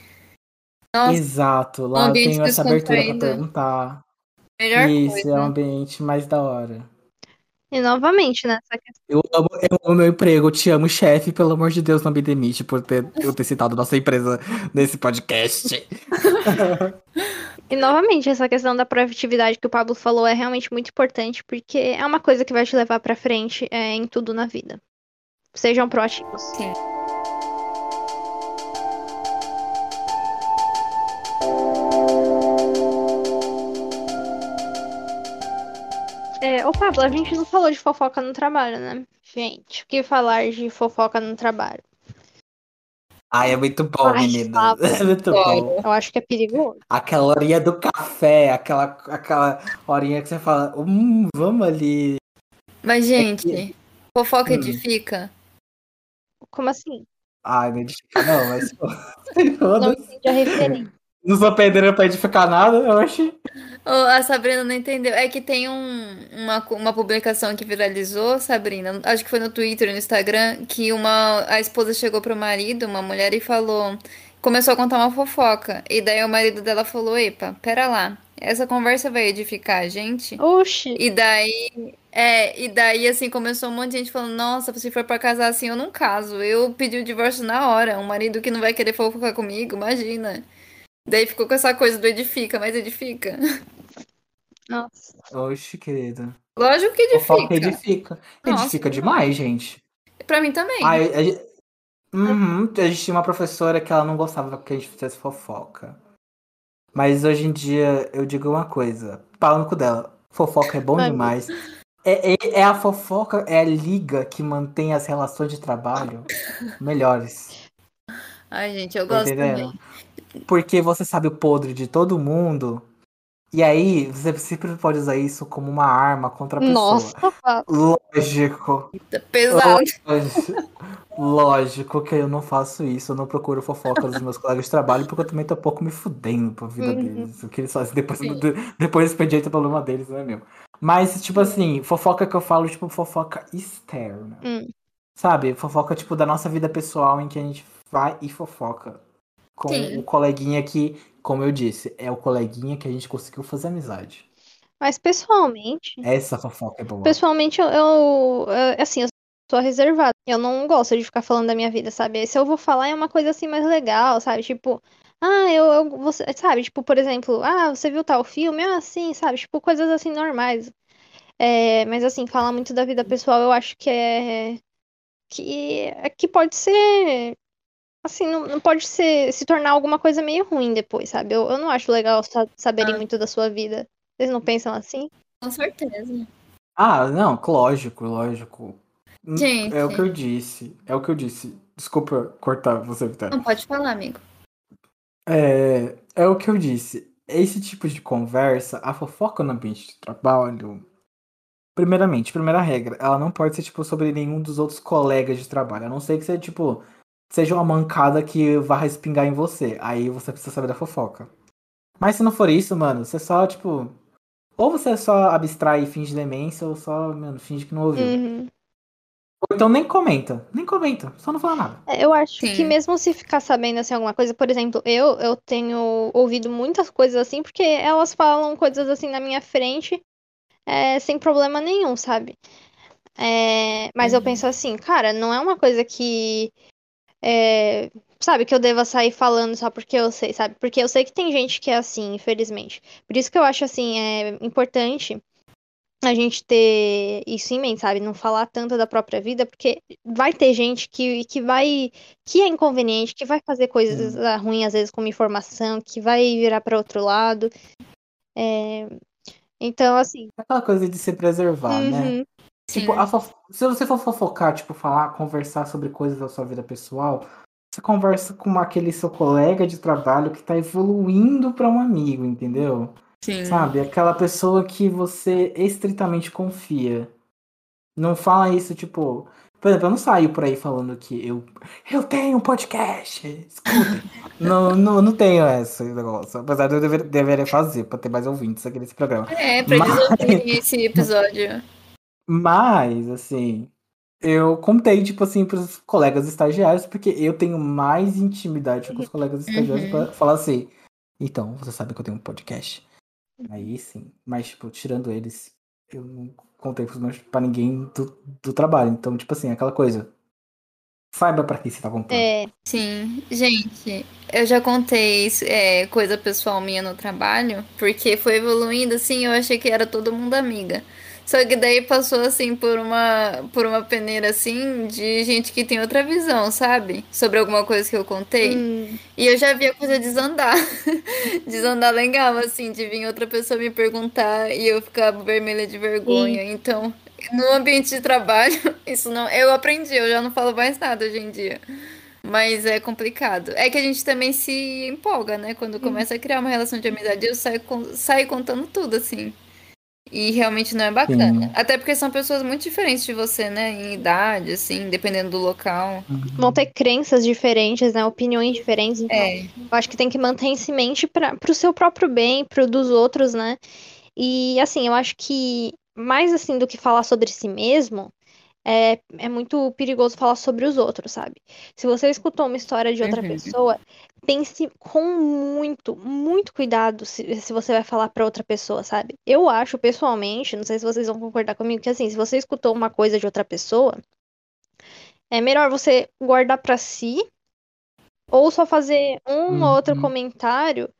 Nossa, Exato, lá eu ambiente tenho essa abertura pra perguntar. melhor Isso, coisa. é um ambiente mais da hora. E novamente, né? questão- Eu amo, eu amo meu emprego, eu te amo, chefe, pelo amor de Deus, não me demite por ter, eu ter citado nossa empresa nesse podcast. E novamente, essa questão da proatividade que o Pablo falou é realmente muito importante, porque é uma coisa que vai te levar pra frente é, em tudo na vida. Sejam proativos. Sim. É, ô Pablo, a gente não falou de fofoca no trabalho, né? Gente, o que falar de fofoca no trabalho? Ai, é muito bom, Ai, menina. sabe. É muito bom. Eu acho que é perigoso. Aquela horinha do café, aquela, aquela horinha que você fala, hum, vamos ali. Mas, gente, fofoca Hum. edifica? Como assim? Ai, não edifica não, mas... Não entendi a referência. Não sou pedreiro pra edificar nada, eu achei. A Sabrina não entendeu. É que tem um- uma, uma publicação que viralizou, Sabrina, acho que foi no Twitter e no Instagram, que uma, a esposa chegou pro marido, uma mulher, e falou. Começou a contar uma fofoca. E daí o marido dela falou: Epa, pera lá, essa conversa vai edificar a gente? Oxi. E daí, é, e daí assim começou um monte de gente falando: Nossa, se for pra casar assim, eu não caso. Eu pedi o divórcio na hora. Um marido que não vai querer fofocar comigo, imagina. Daí ficou com essa coisa do edifica, mas edifica. Nossa. Oxe, querido. Lógico que Fofoca edifica. edifica. Nossa, edifica demais. gente. Pra mim também. Ai, a, gente... Uhum, a gente tinha uma professora que ela não gostava que a gente fizesse fofoca. Mas hoje em dia eu digo uma coisa: pau no cu dela. Fofoca é bom Ai, demais. É, é, é a fofoca, é a liga que mantém as relações de trabalho melhores. Ai, gente, eu Tá gosto entendendo? também. Porque você sabe o podre de todo mundo. E aí, você sempre pode usar isso como uma arma contra a pessoa. Nossa. Lógico. Pesado. Lógico, lógico que eu não faço isso, eu não procuro fofoca dos meus colegas de trabalho, porque eu também tô um pouco me fudendo pra vida Uhum. deles. O que eles fazem depois, Sim. depois do expediente é problema deles, não é meu. Mas, tipo assim, fofoca que eu falo, tipo, fofoca externa. Hum. Sabe? Fofoca, tipo, da nossa vida pessoal, em que a gente vai e fofoca. Com Sim. o coleguinha que, como eu disse, é o coleguinha que a gente conseguiu fazer amizade. Mas pessoalmente, Essa fofoca é boa. pessoalmente eu, eu, eu- assim, eu sou reservada. Eu não gosto de ficar falando da minha vida, sabe? Se eu vou falar é uma coisa assim mais legal, sabe? Tipo, ah, eu, eu você, sabe? Tipo, por exemplo, ah, você viu tal filme? Ah, sim, sabe? Tipo, coisas assim normais. É, mas assim, falar muito da vida pessoal, eu acho que é que, é que pode ser assim, não, não pode ser se tornar alguma coisa meio ruim depois, sabe? Eu, eu não acho legal sa- saberem Ah. muito da sua vida. Vocês não pensam assim? Com certeza. Ah, não, lógico, lógico. Hum, Gente. É o que eu disse. É o que eu disse. Desculpa cortar você, Vitória. Não pode falar, amigo. É, é o que eu disse. Esse tipo de conversa, a fofoca no ambiente de trabalho. Primeiramente, primeira regra, ela não pode ser, tipo, sobre nenhum dos outros colegas de trabalho. A não ser que seja, tipo, seja uma mancada que vá respingar em você. Aí você precisa saber da fofoca. Mas se não for isso, mano, você só, tipo. Ou você só abstrai e finge demência, ou só, mano, finge que não ouviu. Uhum. Ou então nem comenta. Nem comenta. Só não fala nada. É, Eu acho Sim. que mesmo se ficar sabendo assim alguma coisa, por exemplo, eu eu tenho ouvido muitas coisas assim, porque elas falam coisas assim na minha frente, é, sem problema nenhum, sabe? É, mas eu penso assim, cara, não é uma coisa que é, sabe, que eu deva sair falando só porque eu sei, sabe? Porque eu sei que tem gente que é assim, infelizmente. Por isso que eu acho assim, é importante a gente ter isso em mente, sabe? Não falar tanto da própria vida, porque vai ter gente que, que vai, que é inconveniente, que vai fazer coisas ah, ruins às vezes com uma informação, que vai virar para outro lado. É, Então, assim, Aquela coisa de se preservar, né? Tipo, a fof- se você for fofocar, tipo, falar, conversar sobre coisas da sua vida pessoal, você conversa com aquele seu colega de trabalho que tá evoluindo pra um amigo, entendeu? Sim. Sabe? Aquela pessoa que você estritamente confia. Não fala isso, tipo. Por exemplo, eu não saio por aí falando que eu, eu tenho um podcast. Escutem. não, não, não tenho esse negócio. Apesar de eu dever, deveria fazer pra ter mais ouvintes aqui nesse programa. É, pra Mas- eles ouvirem esse episódio. Mas, assim, eu contei, tipo assim, pros colegas estagiários, porque eu tenho mais intimidade com os colegas estagiários Uhum. pra falar assim. Então, você sabe que eu tenho um podcast? Aí sim. Mas, tipo, tirando eles, eu não contei pros meus, pra ninguém do, do trabalho. Então, tipo assim, aquela coisa. Saiba pra quem você tá contando. é, Sim, gente, eu já contei isso, é, coisa pessoal minha no trabalho, porque foi evoluindo assim, eu achei que era todo mundo amiga. Só que daí passou assim por uma por uma peneira assim de gente que tem outra visão, sabe? Sobre alguma coisa que eu contei. hum, E eu já vi a coisa desandar. desandar legal, assim, de vir outra pessoa me perguntar e eu ficar vermelha de vergonha. Então, no ambiente de trabalho, isso não. Eu aprendi, eu já não falo mais nada hoje em dia. mas é complicado. É que a gente também se empolga, né? Quando começa a criar uma relação de amizade, eu saio, saio contando tudo, assim. E realmente não é bacana. Sim. Até porque são pessoas muito diferentes de você, né? Em idade, assim, dependendo do local. Vão ter crenças diferentes, né? Opiniões diferentes. Então, É. eu acho que tem que manter isso em mente para o seu próprio bem, pro dos outros, né? E assim, eu acho que mais assim do que falar sobre si mesmo, é, é muito perigoso falar sobre os outros, sabe? Se você escutou uma história de outra Uhum. pessoa, pense com muito, muito cuidado se, se você vai falar pra outra pessoa, sabe? Eu acho, pessoalmente, não sei se vocês vão concordar comigo, que assim, se você escutou uma coisa de outra pessoa, é melhor você guardar pra si ou só fazer um ou outro Uhum. comentário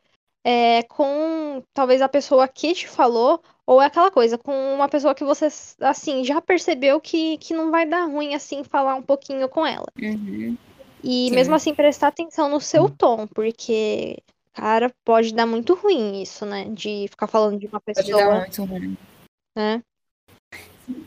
é, com talvez a pessoa que te falou, ou é aquela coisa, com uma pessoa que você, assim, já percebeu que, que não vai dar ruim, assim, falar um pouquinho com ela. Uhum. E Sim. mesmo assim, prestar atenção no seu tom, porque, cara, pode dar muito ruim isso, né? De ficar falando de uma Pode dar pessoa, muito ruim. né?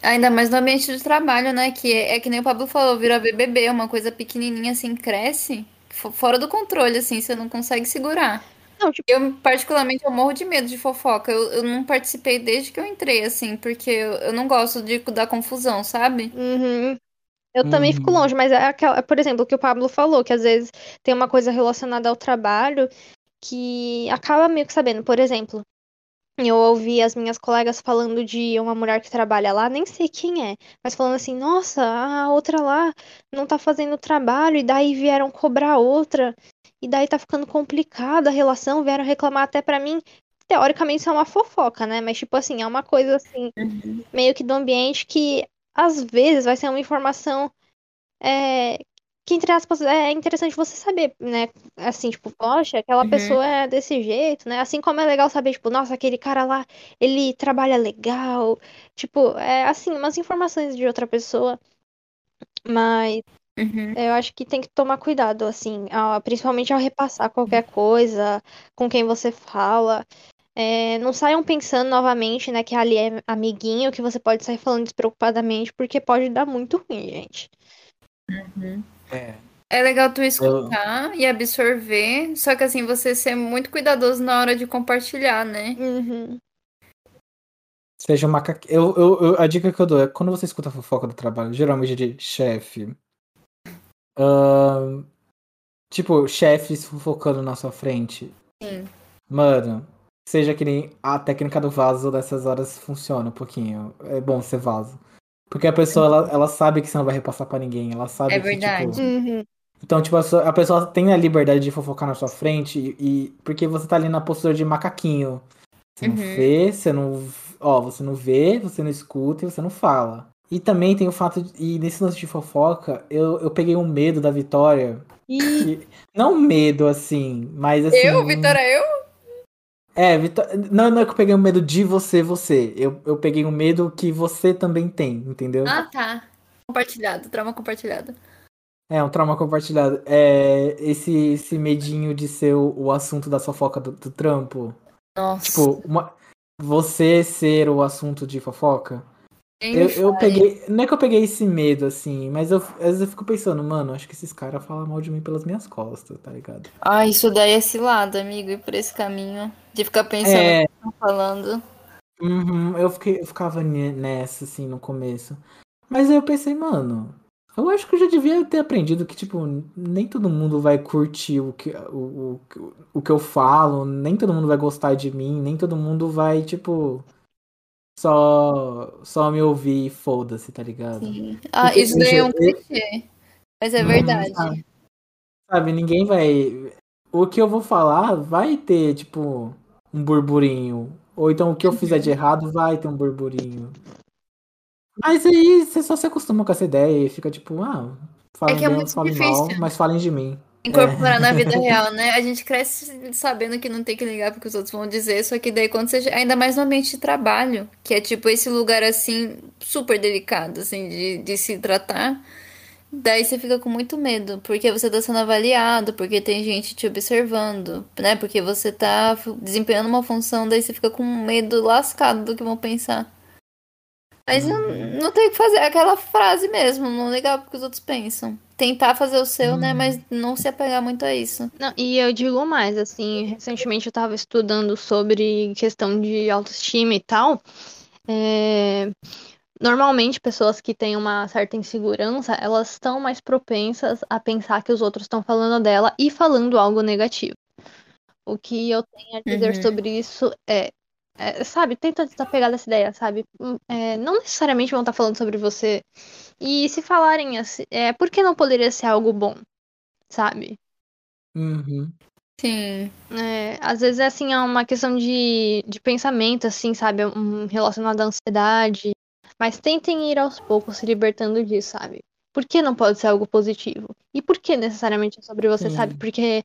Ainda mais no ambiente de trabalho, né? Que é, é que nem o Pablo falou, vira BBB, uma coisa pequenininha assim, cresce fo- fora do controle, assim, você não consegue segurar. Não, tipo, Eu, particularmente, eu morro de medo de fofoca. Eu, eu não participei desde que eu entrei, assim, porque eu, eu não gosto de dar confusão, sabe? uhum. Eu também fico Uhum. longe, mas é aquela, por exemplo, o que o Pablo falou, que às vezes tem uma coisa relacionada ao trabalho que acaba meio que sabendo. Por exemplo, eu ouvi as minhas colegas falando de uma mulher que trabalha lá, nem sei quem é, mas falando assim, nossa, a outra lá não tá fazendo trabalho, e daí vieram cobrar outra, e daí tá ficando complicada a relação, vieram reclamar até pra mim. Teoricamente isso é uma fofoca, né? Mas tipo assim, é uma coisa assim, meio que do ambiente que às vezes vai ser uma informação é, que, entre aspas, é interessante você saber, né? Assim, tipo, poxa, aquela Uhum. pessoa é desse jeito, né? Assim como é legal saber, tipo, nossa, aquele cara lá, ele trabalha legal. Tipo, é assim, umas informações de outra pessoa. Mas Uhum. eu acho que tem que tomar cuidado, assim, ao- principalmente ao repassar qualquer coisa com quem você fala. É, não saiam pensando novamente, né, que ali é amiguinho, que você pode sair falando despreocupadamente, porque pode dar muito ruim, gente. É. É legal tu escutar e absorver, só que assim, você ser muito cuidadoso na hora de compartilhar, né? Uhum. Seja um macaquinho. Eu, eu, eu- a dica que eu dou é quando você escuta a fofoca do trabalho, geralmente de chefe. Ahn, tipo, chefes fofocando na sua frente. Sim. Mano, seja que nem a técnica do vaso dessas horas funciona um pouquinho. É bom ser vaso. Porque a pessoa, ela, ela sabe que você não vai repassar pra ninguém. Ela sabe É que, verdade. tipo. Uhum. Então, tipo, a, sua- a pessoa tem a liberdade de fofocar na sua frente e, e- porque você tá ali na postura de macaquinho. Você não Uhum. vê, você não. Ó, você não vê, você não escuta e você não fala. E também tem o fato de. E nesse lance de fofoca, eu, eu peguei um medo da Vitória. Que- não medo, assim, mas assim. Eu, Vitória, eu? É, Vitó- não, não é que eu peguei um medo de você, você. Eu, eu peguei um medo que você também tem, entendeu? Ah, tá. Compartilhado, trauma compartilhado. É, um trauma compartilhado. É esse, esse medinho de ser o, o assunto da fofoca do, do trampo. Nossa. Tipo, uma- você ser o assunto de fofoca. Nem Eu, eu peguei. Não é que eu peguei esse medo, assim, mas eu, às vezes eu fico pensando, mano, acho que esses caras falam mal de mim pelas minhas costas, tá ligado? Ah, isso daí é cilada, amigo, ir por esse caminho. De ficar pensando É. o que estão falando. Uhum, eu, fiquei, eu ficava ne- nessa, assim, no começo. Mas aí eu pensei, mano, eu acho que eu já devia ter aprendido que, tipo, nem todo mundo vai curtir o que, o, o, o que eu falo, nem todo mundo vai gostar de mim, nem todo mundo vai, tipo, só, só me ouvir e foda-se, tá ligado? Sim. Ah, Porque, isso daí é um clichê. Mas é verdade. sabe? Sabe, ninguém vai. O que eu vou falar vai ter, tipo, um burburinho. Ou então o que eu fizer de errado vai ter um burburinho. Mas aí você só se acostuma com essa ideia e fica tipo, ah, falem que é bem, falem difícil. mal, mas falem de mim. Incorporar na vida real, né? A gente cresce sabendo que não tem que ligar porque os outros vão dizer, só que daí quando você. Ainda mais no ambiente de trabalho, que é tipo esse lugar assim, super delicado, assim, de, de se tratar. Daí você fica com muito medo, porque você tá sendo avaliado, porque tem gente te observando, né? Porque você tá desempenhando uma função, daí você fica com medo lascado do que vão pensar. Mas não, não tem o que fazer, é aquela frase mesmo, não ligar porque os outros pensam. Tentar fazer o seu, né? Hum. Mas não se apegar muito a isso. Não, e eu digo mais, assim, recentemente eu tava estudando sobre questão de autoestima e tal. É, Normalmente, pessoas que têm uma certa insegurança, elas estão mais propensas a pensar que os outros estão falando dela e falando algo negativo. O que eu tenho a dizer Uhum. sobre isso é, é, sabe, tenta desapegar dessa ideia, sabe? Hum, é, não necessariamente vão estar falando sobre você. E se falarem assim, é, por que não poderia ser algo bom? Sabe? Uhum. Sim. É, às vezes é assim, é uma questão de, de pensamento, assim, sabe? Um, relacionado à ansiedade. Mas tentem ir aos poucos se libertando disso, sabe? Por que não pode ser algo positivo? E por que necessariamente é sobre você, Sim. sabe? Porque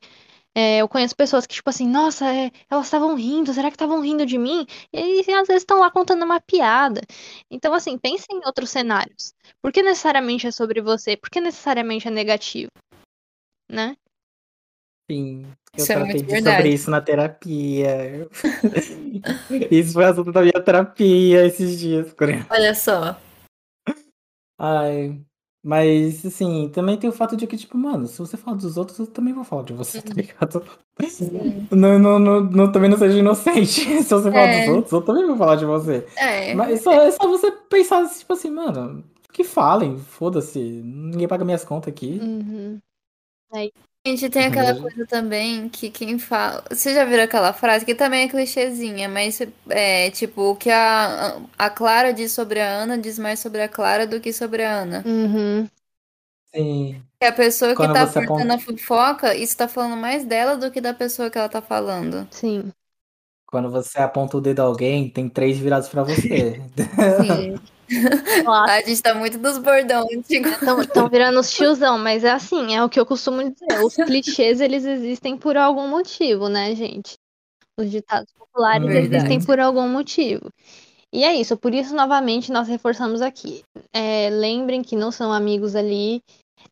é, eu conheço pessoas que, tipo assim, nossa, é, elas estavam rindo, será que estavam rindo de mim? E aí, às vezes estão lá contando uma piada. Então, assim, pense em outros cenários. Por que necessariamente é sobre você? Por que necessariamente é negativo? Né? Sim. Eu Isso é tratei verdade. sobre isso na terapia. Isso foi assunto da minha terapia esses dias. Olha só. Ai. Mas, assim, também tem o fato de que, tipo, mano, se você fala dos outros, eu também vou falar de você, tá ligado? Sim. Não, não, não, não- também não seja inocente. Se você falar É. dos outros, eu também vou falar de você. É. Mas só, é só você pensar, tipo assim, mano, que falem, foda-se. Ninguém paga minhas contas aqui. Uhum. Gente, tem aquela Entendeu? coisa também que quem fala. Você já viram aquela frase que também é clichêzinha, mas é tipo o que a, a Clara diz sobre a Ana diz mais sobre a Clara do que sobre a Ana. Uhum. Sim. Que a pessoa que Quando tá você portando aponta- a fofoca, isso tá falando mais dela do que da pessoa que ela tá falando. Sim. Quando você aponta o dedo a alguém, tem três virados pra você. Sim. Claro. A gente tá muito dos bordão antigos. Estão virando os tiozão, mas é assim, é o que eu costumo dizer. Os clichês, eles existem por algum motivo, né, gente? Os ditados populares Verdade. existem por algum motivo. E é isso, por isso, novamente, nós reforçamos aqui. É, lembrem que não são amigos ali.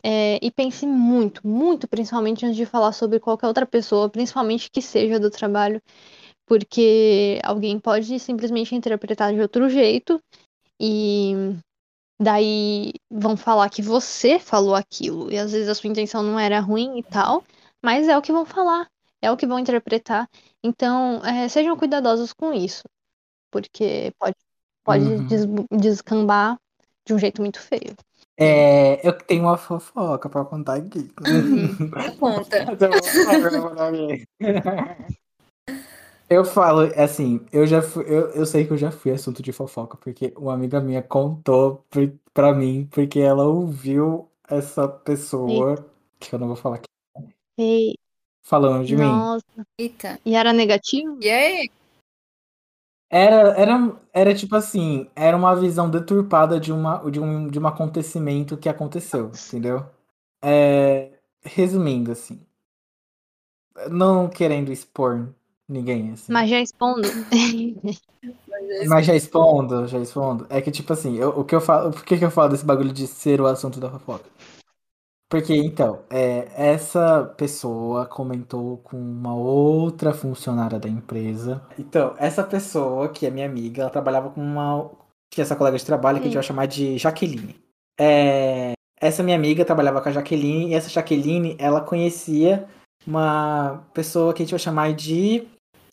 é, e pense muito, muito, principalmente antes de falar sobre qualquer outra pessoa, principalmente que seja do trabalho, porque alguém pode simplesmente interpretar de outro jeito e daí vão falar que você falou aquilo, e às vezes a sua intenção não era ruim e tal, mas é o que vão falar, é o que vão interpretar. Então, é, sejam cuidadosos com isso, porque pode, pode Uhum. des- descambar de um jeito muito feio. É, eu tenho uma fofoca pra contar aqui. Conta. Eu falo, assim, eu já fui, eu, eu sei que eu já fui assunto de fofoca, porque uma amiga minha contou pra- mim, porque ela ouviu essa pessoa, que eu não vou falar aqui, Ei, falando de mim. nossa, Eita. e era negativo? E aí? Era, era, era tipo assim, era uma visão deturpada de, uma, de, um, de um acontecimento que aconteceu, entendeu? É, resumindo, assim, não querendo expor ninguém, assim. Mas já expondo. Mas já expondo, já expondo. É que, tipo assim, eu- o que eu falo. Por que, que eu falo desse bagulho de ser o assunto da fofoca? Porque, então, é, essa pessoa comentou com uma outra funcionária da empresa. Então, essa pessoa, que é minha amiga, ela trabalhava com uma. Que é essa colega de trabalho que a gente vai chamar de Jaqueline. É, essa minha amiga trabalhava com a Jaqueline, e essa Jaqueline, ela conhecia uma pessoa que a gente vai chamar de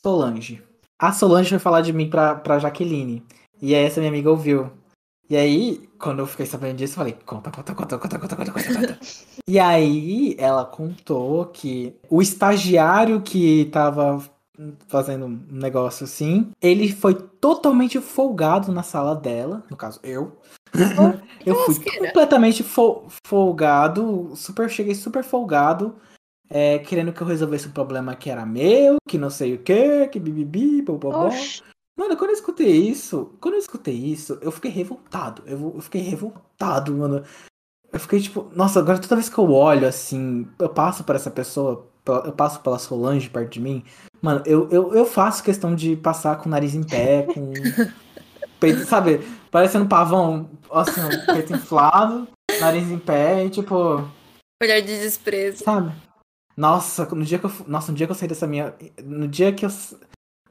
Solange. A Solange foi falar de mim pra, pra Jaqueline. E aí essa minha amiga ouviu. E aí, quando eu fiquei sabendo disso, eu falei, conta, conta, conta, conta, conta, conta, conta, conta. e aí ela contou que o estagiário que tava fazendo um negócio assim, ele foi totalmente folgado na sala dela, no caso eu. eu fui completamente fol- folgado, super, cheguei super folgado, é, querendo que eu resolvesse um problema que era meu, que não sei o que, que bibibi, bobobó. Mano, quando eu escutei isso, quando eu escutei isso, eu fiquei revoltado. Eu, eu fiquei revoltado, mano. Eu fiquei tipo, nossa, agora toda vez que eu olho assim, eu passo por essa pessoa, eu passo pela Solange perto de mim, mano, eu, eu, eu faço questão de passar com o nariz em pé, com. peito, sabe, parecendo um pavão, assim, peito inflado, nariz em pé e tipo. Olhar de desprezo. Sabe? Nossa, no dia que eu, nossa, no dia que eu saí dessa minha, no dia que eu,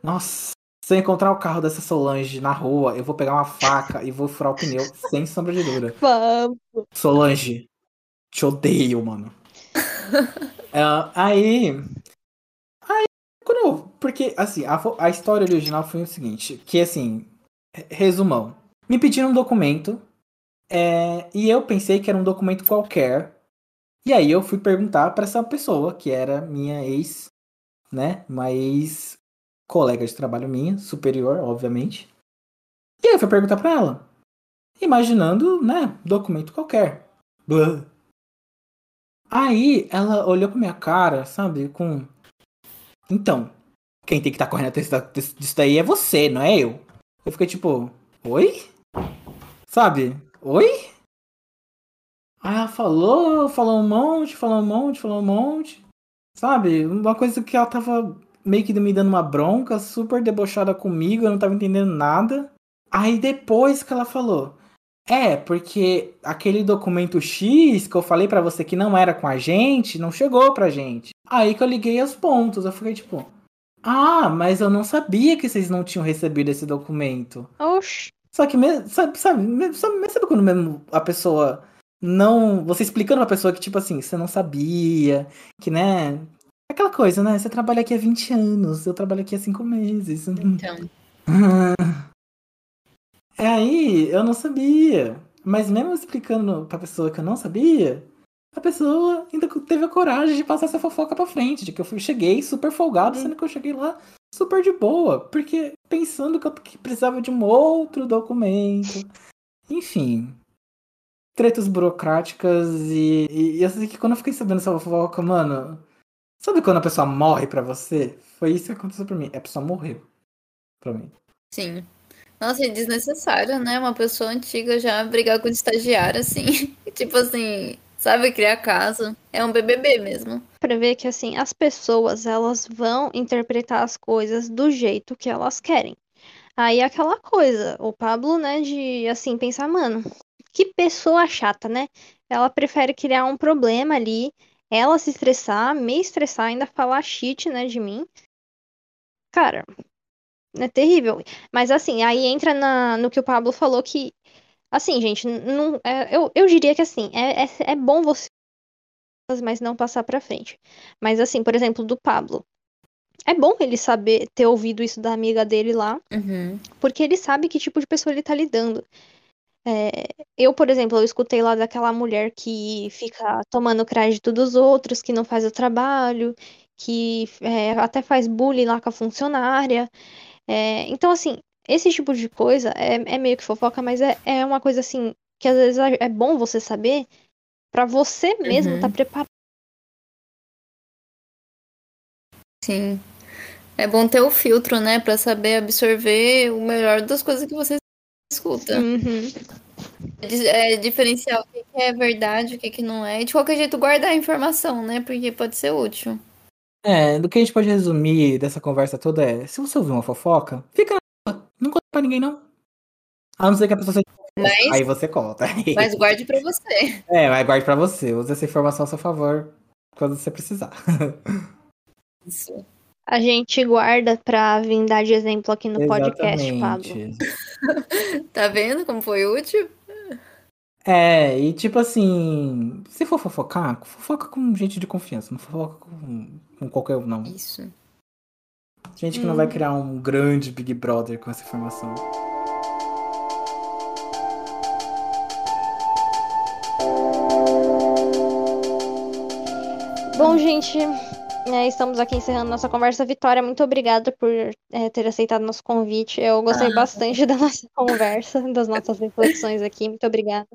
nossa, se eu encontrar o carro dessa Solange na rua, eu vou pegar uma faca e vou furar o pneu, sem sombra de dúvida. Vamos. Solange, Te odeio, mano. É, aí. Aí, quando eu, Porque, assim, a, a história original foi o seguinte: que, assim, resumão. Me pediram um documento. É, e eu pensei que era um documento qualquer. E aí eu fui perguntar para essa pessoa, que era minha ex, né? Uma ex colega de trabalho minha, superior, obviamente. E aí eu fui perguntar pra ela. Imaginando, né, documento qualquer. Blah. Aí ela olhou pra minha cara, sabe, com. Então, quem tem que estar tá correndo atrás disso daí é você, não é eu. Eu fiquei tipo, oi? Sabe? Oi? Aí ela falou, falou um monte, falou um monte, falou um monte. Sabe? Uma coisa que ela tava meio que me dando uma bronca, super debochada comigo, eu não tava entendendo nada. Aí depois que ela falou, é, porque aquele documento X que eu falei para você que não era com a gente, não chegou pra gente. Aí que eu liguei os pontos, eu fiquei tipo, ah, mas eu não sabia que vocês não tinham recebido esse documento. Oxi. Só que, mesmo, sabe, sabe, sabe, sabe quando mesmo a pessoa não. Você explicando pra pessoa que, tipo assim, você não sabia, que, né? Aquela coisa, né? Você trabalha aqui há 20 anos, eu trabalho aqui há 5 meses. Então. É aí, eu não sabia. Mas mesmo explicando pra pessoa que eu não sabia, a pessoa ainda teve a coragem de passar essa fofoca pra frente, de que eu fui, cheguei super folgado, sendo que eu cheguei lá super de boa, porque pensando que eu precisava de um outro documento. Enfim. Tretas burocráticas e, e, e assim que quando eu fiquei sabendo essa fofoca, mano. Sabe quando a pessoa morre pra você? Foi isso que aconteceu pra mim. A pessoa morreu pra mim. Sim. Nossa, é desnecessário, né? Uma pessoa antiga já brigar com o estagiário, assim. tipo assim, sabe, criar caso. É um BBB mesmo. Pra ver que, assim, as pessoas, elas vão interpretar as coisas do jeito que elas querem. Aí aquela coisa, o Pablo, né, de, assim, pensar, mano, que pessoa chata, né? Ela prefere criar um problema ali, ela se estressar, me estressar, ainda falar shit, né, de mim. Cara, é terrível. Mas assim, aí entra na, no que o Pablo falou que, assim, gente, não, é, eu, eu diria que assim, é, é, é bom você mas não passar pra frente. Mas assim, por exemplo, do Pablo. É bom ele saber ter ouvido isso da amiga dele lá, Uhum. porque ele sabe que tipo de pessoa ele tá lidando. É, eu, por exemplo, eu escutei lá daquela mulher que fica tomando crédito dos outros, que não faz o trabalho, que é, até faz bullying lá com a funcionária. É, então, assim, esse tipo de coisa é, é meio que fofoca, mas é, é uma coisa assim que às vezes é bom você saber pra você mesmo Uhum. estar preparado. Sim. É bom ter o filtro, né? Pra saber absorver o melhor das coisas que você escuta. Uhum. Di- É, diferenciar o que é verdade, o que que não é. E de qualquer jeito, guardar a informação, né? Porque pode ser útil. É, do que a gente pode resumir dessa conversa toda é: se você ouvir uma fofoca, fica na sua. Não conta pra ninguém, não. A não ser que a pessoa seja. Mas, Aí você conta. mas guarde pra você. É, mas guarde pra você. Use essa informação a seu favor quando você precisar. Isso. A gente guarda pra vir dar de exemplo aqui no podcast, Pablo. Tá vendo como foi útil? É, e tipo assim, se for fofocar, fofoca com gente de confiança, não fofoca com, com qualquer um, não. Isso. Gente que não vai criar um grande Big Brother com essa informação. Bom, gente, é, estamos aqui encerrando nossa conversa. Vitória, muito obrigada por é, ter aceitado nosso convite. Eu gostei Ah. bastante da nossa conversa, das nossas reflexões aqui. Muito obrigada.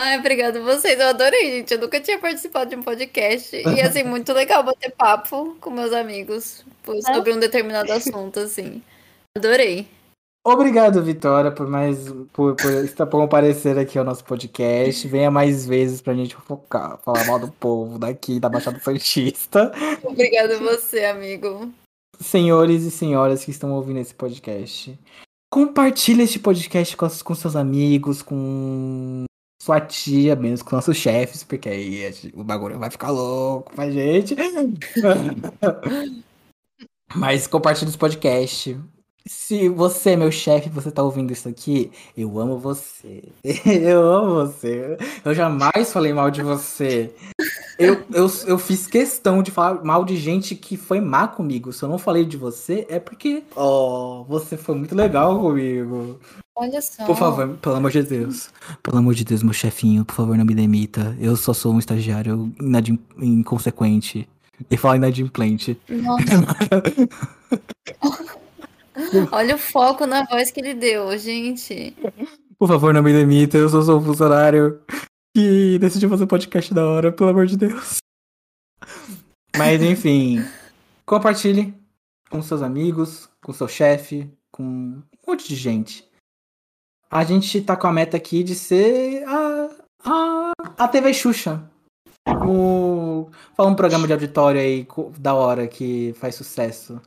Ai, obrigada a vocês. Eu adorei, gente. Eu nunca tinha participado de um podcast. E, assim, muito legal bater papo com meus amigos por- sobre um determinado assunto, assim. Adorei. Obrigado, Vitória, por mais por, por estar comparecer aqui ao nosso podcast. Venha mais vezes pra gente fofocar, falar mal do povo daqui da Baixada Santista. Obrigada a você, amigo. Senhores e senhoras que estão ouvindo esse podcast, compartilhe este podcast com, com seus amigos, com sua tia, mesmo com nossos chefes, porque aí o bagulho vai ficar louco pra gente. Mas compartilhe esse podcast. Se você, meu chefe, você tá ouvindo isso aqui, eu amo você. Eu amo você. Eu jamais falei mal de você. Eu, eu, eu fiz questão de falar mal de gente que foi má comigo. Se eu não falei de você, é porque. Oh, você foi muito legal comigo. Olha só. Por favor, pelo amor de Deus. Pelo amor de Deus, meu chefinho, por favor, não me demita. Eu só sou um estagiário inadim... inconsequente. E fala inadimplente. Nossa. Olha o foco na voz que ele deu, gente. Por favor, não me demita. Eu só sou um funcionário que decidiu fazer podcast da hora, pelo amor de Deus. Mas enfim, compartilhe com seus amigos, com seu chefe, com um monte de gente. A gente tá com a meta aqui de ser a, a, a TV Xuxa. O, fala um programa de auditório aí da hora que faz sucesso.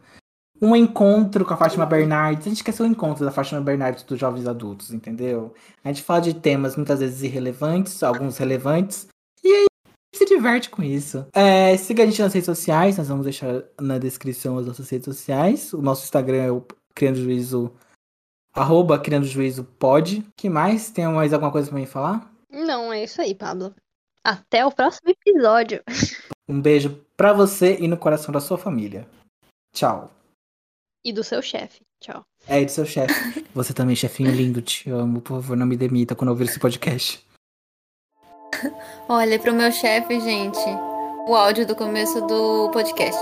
Um encontro com a Fátima Bernardes. A gente quer ser o encontro da Fátima Bernardes dos jovens adultos, entendeu? A gente fala de temas muitas vezes irrelevantes, alguns relevantes. E aí se diverte com isso. É, siga a gente nas redes sociais, nós vamos deixar na descrição as nossas redes sociais. O nosso Instagram é o Criando Juízo, arroba Criando Juízo Pod. que mais? Tem mais alguma coisa pra me falar? Não, é isso aí, Pablo. Até o próximo episódio. Um beijo pra você e no coração da sua família. Tchau. E do seu chefe. Tchau. É, e do seu chefe. Você também, chefinho lindo, te amo. Por favor, não me demita quando ouvir esse podcast. Olha, pro meu chefe, gente, o áudio do começo do podcast.